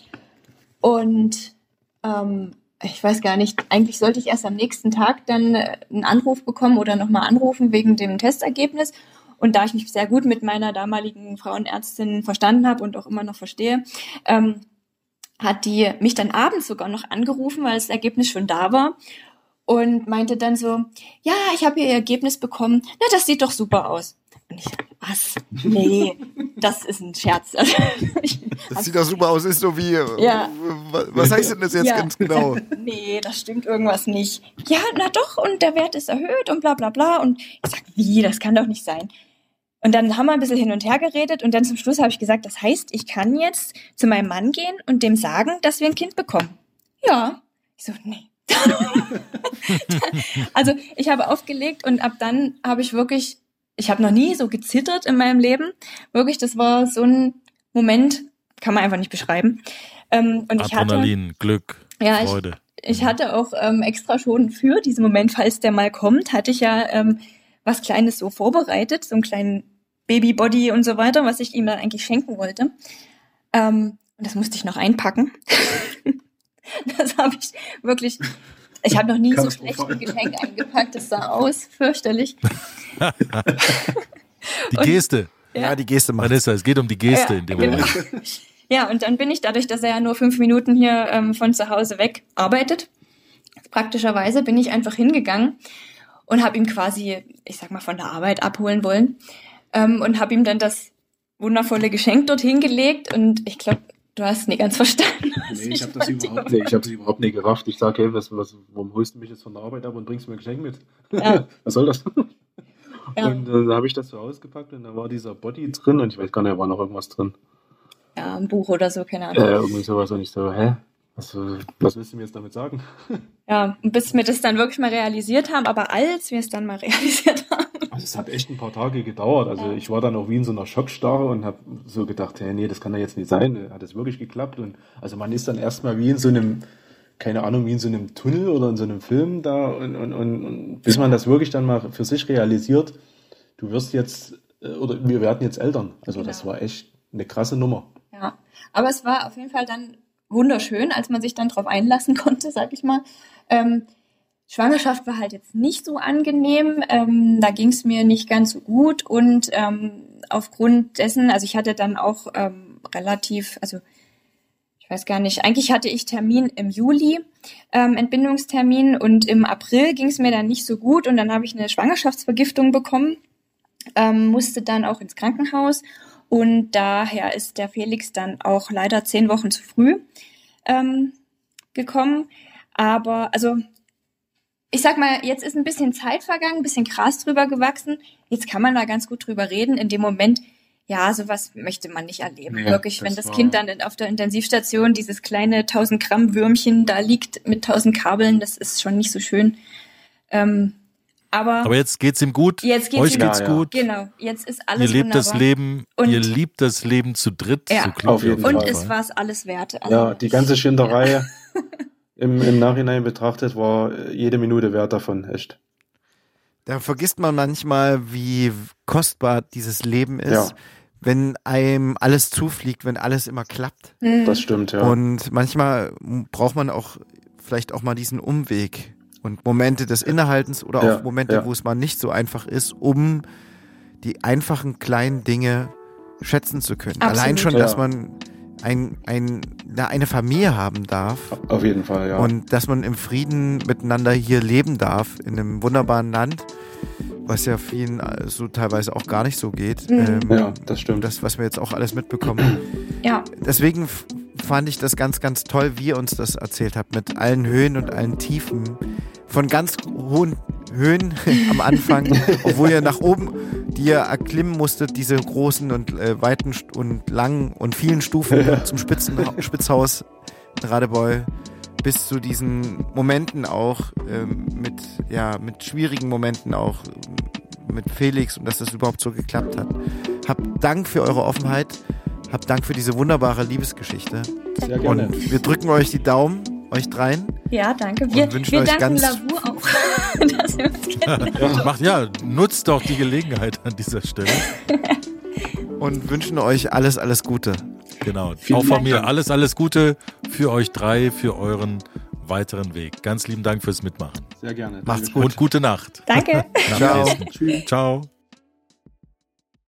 Und ähm, ich weiß gar nicht, eigentlich sollte ich erst am nächsten Tag dann äh, einen Anruf bekommen oder nochmal anrufen wegen dem Testergebnis. Und da ich mich sehr gut mit meiner damaligen Frauenärztin verstanden habe und auch immer noch verstehe, ähm, hat die mich dann abends sogar noch angerufen, weil das Ergebnis schon da war und meinte dann so, ja, ich habe ihr Ergebnis bekommen, na, das sieht doch super aus. Und ich, was? Nee, das ist ein Scherz. <laughs> Also, ich, Das sieht doch super aus, ist so wie. Ja. wa- Was heißt denn das jetzt Ja. ganz genau? <laughs> nee, das stimmt irgendwas nicht. Ja, na doch, und der Wert ist erhöht und bla bla bla. Und ich sag, wie, das kann doch nicht sein. Und dann haben wir ein bisschen hin und her geredet und dann zum Schluss habe ich gesagt, das heißt, ich kann jetzt zu meinem Mann gehen und dem sagen, dass wir ein Kind bekommen. Ja. Ich so, nee. <laughs> also ich habe aufgelegt und ab dann habe ich wirklich, ich habe noch nie so gezittert in meinem Leben. Wirklich, das war so ein Moment, kann man einfach nicht beschreiben. Ähm, und ich hatte, Adrenalin, Glück, Ja, ich- Freude. ich hatte auch ähm, extra schon für diesen Moment, falls der mal kommt, hatte ich ja ähm, was Kleines so vorbereitet, so einen kleinen Babybody und so weiter, was ich ihm dann eigentlich schenken wollte. Ähm, und das musste ich noch einpacken. <laughs> <laughs> das habe ich wirklich. Ich habe noch nie so schlecht ein Geschenk eingepackt. Das sah aus fürchterlich. <laughs> Die Und- Geste. Ja, die Geste macht. Vanessa, es geht um die Geste Ja, in dem genau. Moment. Ja, und dann bin ich dadurch, dass er ja nur fünf Minuten hier ähm, von zu Hause weg arbeitet, praktischerweise bin ich einfach hingegangen und habe ihm quasi, ich sag mal, von der Arbeit abholen wollen ähm, und habe ihm dann das wundervolle Geschenk dorthin gelegt und ich glaube, du hast nie ganz verstanden. was Nee, ich habe das überhaupt nicht, ich habe das überhaupt nicht gerafft. Ich sage, hey, was, was, warum holst du mich jetzt von der Arbeit ab und bringst mir ein Geschenk mit? Ja. <laughs> was soll das? Ja. Und äh, da habe ich das so ausgepackt und da war dieser Body drin und ich weiß gar nicht, da war noch irgendwas drin. Ja, ein Buch oder so, keine Ahnung. Äh, irgendwie sowas und ich so, hä? Was, äh, was willst du mir jetzt damit sagen? Ja, und bis wir das dann wirklich mal realisiert haben, aber als wir es dann mal <laughs> realisiert haben, Also es hat echt ein paar Tage gedauert. Also ich war dann auch wie in so einer Schockstarre und habe so gedacht, hey, nee, das kann ja jetzt nicht sein. Hat es wirklich geklappt? Und also man ist dann erstmal wie in so einem, keine Ahnung, wie in so einem Tunnel oder in so einem Film da und, und, und, und bis man das wirklich dann mal für sich realisiert, du wirst jetzt äh, oder wir werden jetzt Eltern. Also das Genau. war echt eine krasse Nummer. Ja, aber es war auf jeden Fall dann wunderschön, als man sich dann drauf einlassen <laughs> konnte, sag ich mal. Ähm, Schwangerschaft war halt jetzt nicht so angenehm. Ähm, da ging es mir nicht ganz so gut und ähm, aufgrund dessen, also ich hatte dann auch ähm, relativ, also ich weiß gar nicht, eigentlich hatte ich Termin im Juli, ähm, Entbindungstermin und im April ging es mir dann nicht so gut und dann habe ich eine Schwangerschaftsvergiftung bekommen, ähm, musste dann auch ins Krankenhaus und daher ist der Felix dann auch leider zehn Wochen zu früh ähm, gekommen. Aber also ich sag mal, jetzt ist ein bisschen Zeit vergangen, ein bisschen Gras drüber gewachsen. Jetzt kann man da ganz gut drüber reden. In dem Moment, ja, sowas möchte man nicht erleben. Nee, Wirklich, wenn das Kind dann auf der Intensivstation dieses kleine 1000 Gramm Würmchen da liegt mit 1000 Kabeln, das ist schon nicht so schön. Ähm, aber, aber jetzt geht's ihm gut. Jetzt geht's Euch ihm geht's ja, gut. Genau, jetzt ist alles Ihr lebt wunderbar. das Leben, Und- ihr liebt das Leben zu dritt. Ja, so auf ihr jeden Und Fall. es war es alles wert. Also, Ja, die ganze Schinderei <laughs> im, im Nachhinein betrachtet war jede Minute wert davon, echt. Da vergisst man manchmal, wie kostbar dieses Leben ist, Ja. wenn einem alles zufliegt, wenn alles immer klappt. hm, Das stimmt, ja. Und manchmal braucht man auch vielleicht auch mal diesen Umweg und Momente des Innehaltens oder Ja, auch Momente, ja. wo es mal nicht so einfach ist, um die einfachen kleinen Dinge schätzen zu können. Absolut. Allein schon, Ja. dass man ein, ein, na, eine Familie haben darf Auf jeden Fall, ja. und dass man im Frieden miteinander hier leben darf, in einem wunderbaren Land, was ja vielen so teilweise auch gar nicht so geht. Mhm. ja, das stimmt. Das, was wir jetzt auch alles mitbekommen. <clears throat> ja, Deswegen fand ich das ganz, ganz toll, wie ihr uns das erzählt habt, mit allen Höhen und allen Tiefen. Von ganz hohen Höhen <laughs> am Anfang, obwohl ihr nach oben, die ihr erklimmen musstet, diese großen und äh, weiten und langen und vielen Stufen zum Spitzen, Spitzhaus in Radebeul, bis zu diesen Momenten auch, ähm, mit, ja, mit schwierigen Momenten auch, mit Felix und dass das überhaupt so geklappt hat. Habt Dank für eure Offenheit. Habt Dank für diese wunderbare Liebesgeschichte. Sehr gerne. Und wir drücken euch die Daumen, euch dreien. ja, danke. Wir, wünschen wir euch danken ganz- Lavur auch, <laughs> dass wir uns kennen. Macht ja, nutzt doch die Gelegenheit an dieser Stelle. <laughs> Und wünschen euch alles, alles Gute. Genau. Vielen Auch von Dank. mir alles, alles Gute für euch drei, für euren weiteren Weg. Ganz lieben Dank fürs Mitmachen. Sehr gerne. Macht's Dankeschön. Gut. Und gute Nacht. Danke. <laughs> Nach Ciao. Ciao.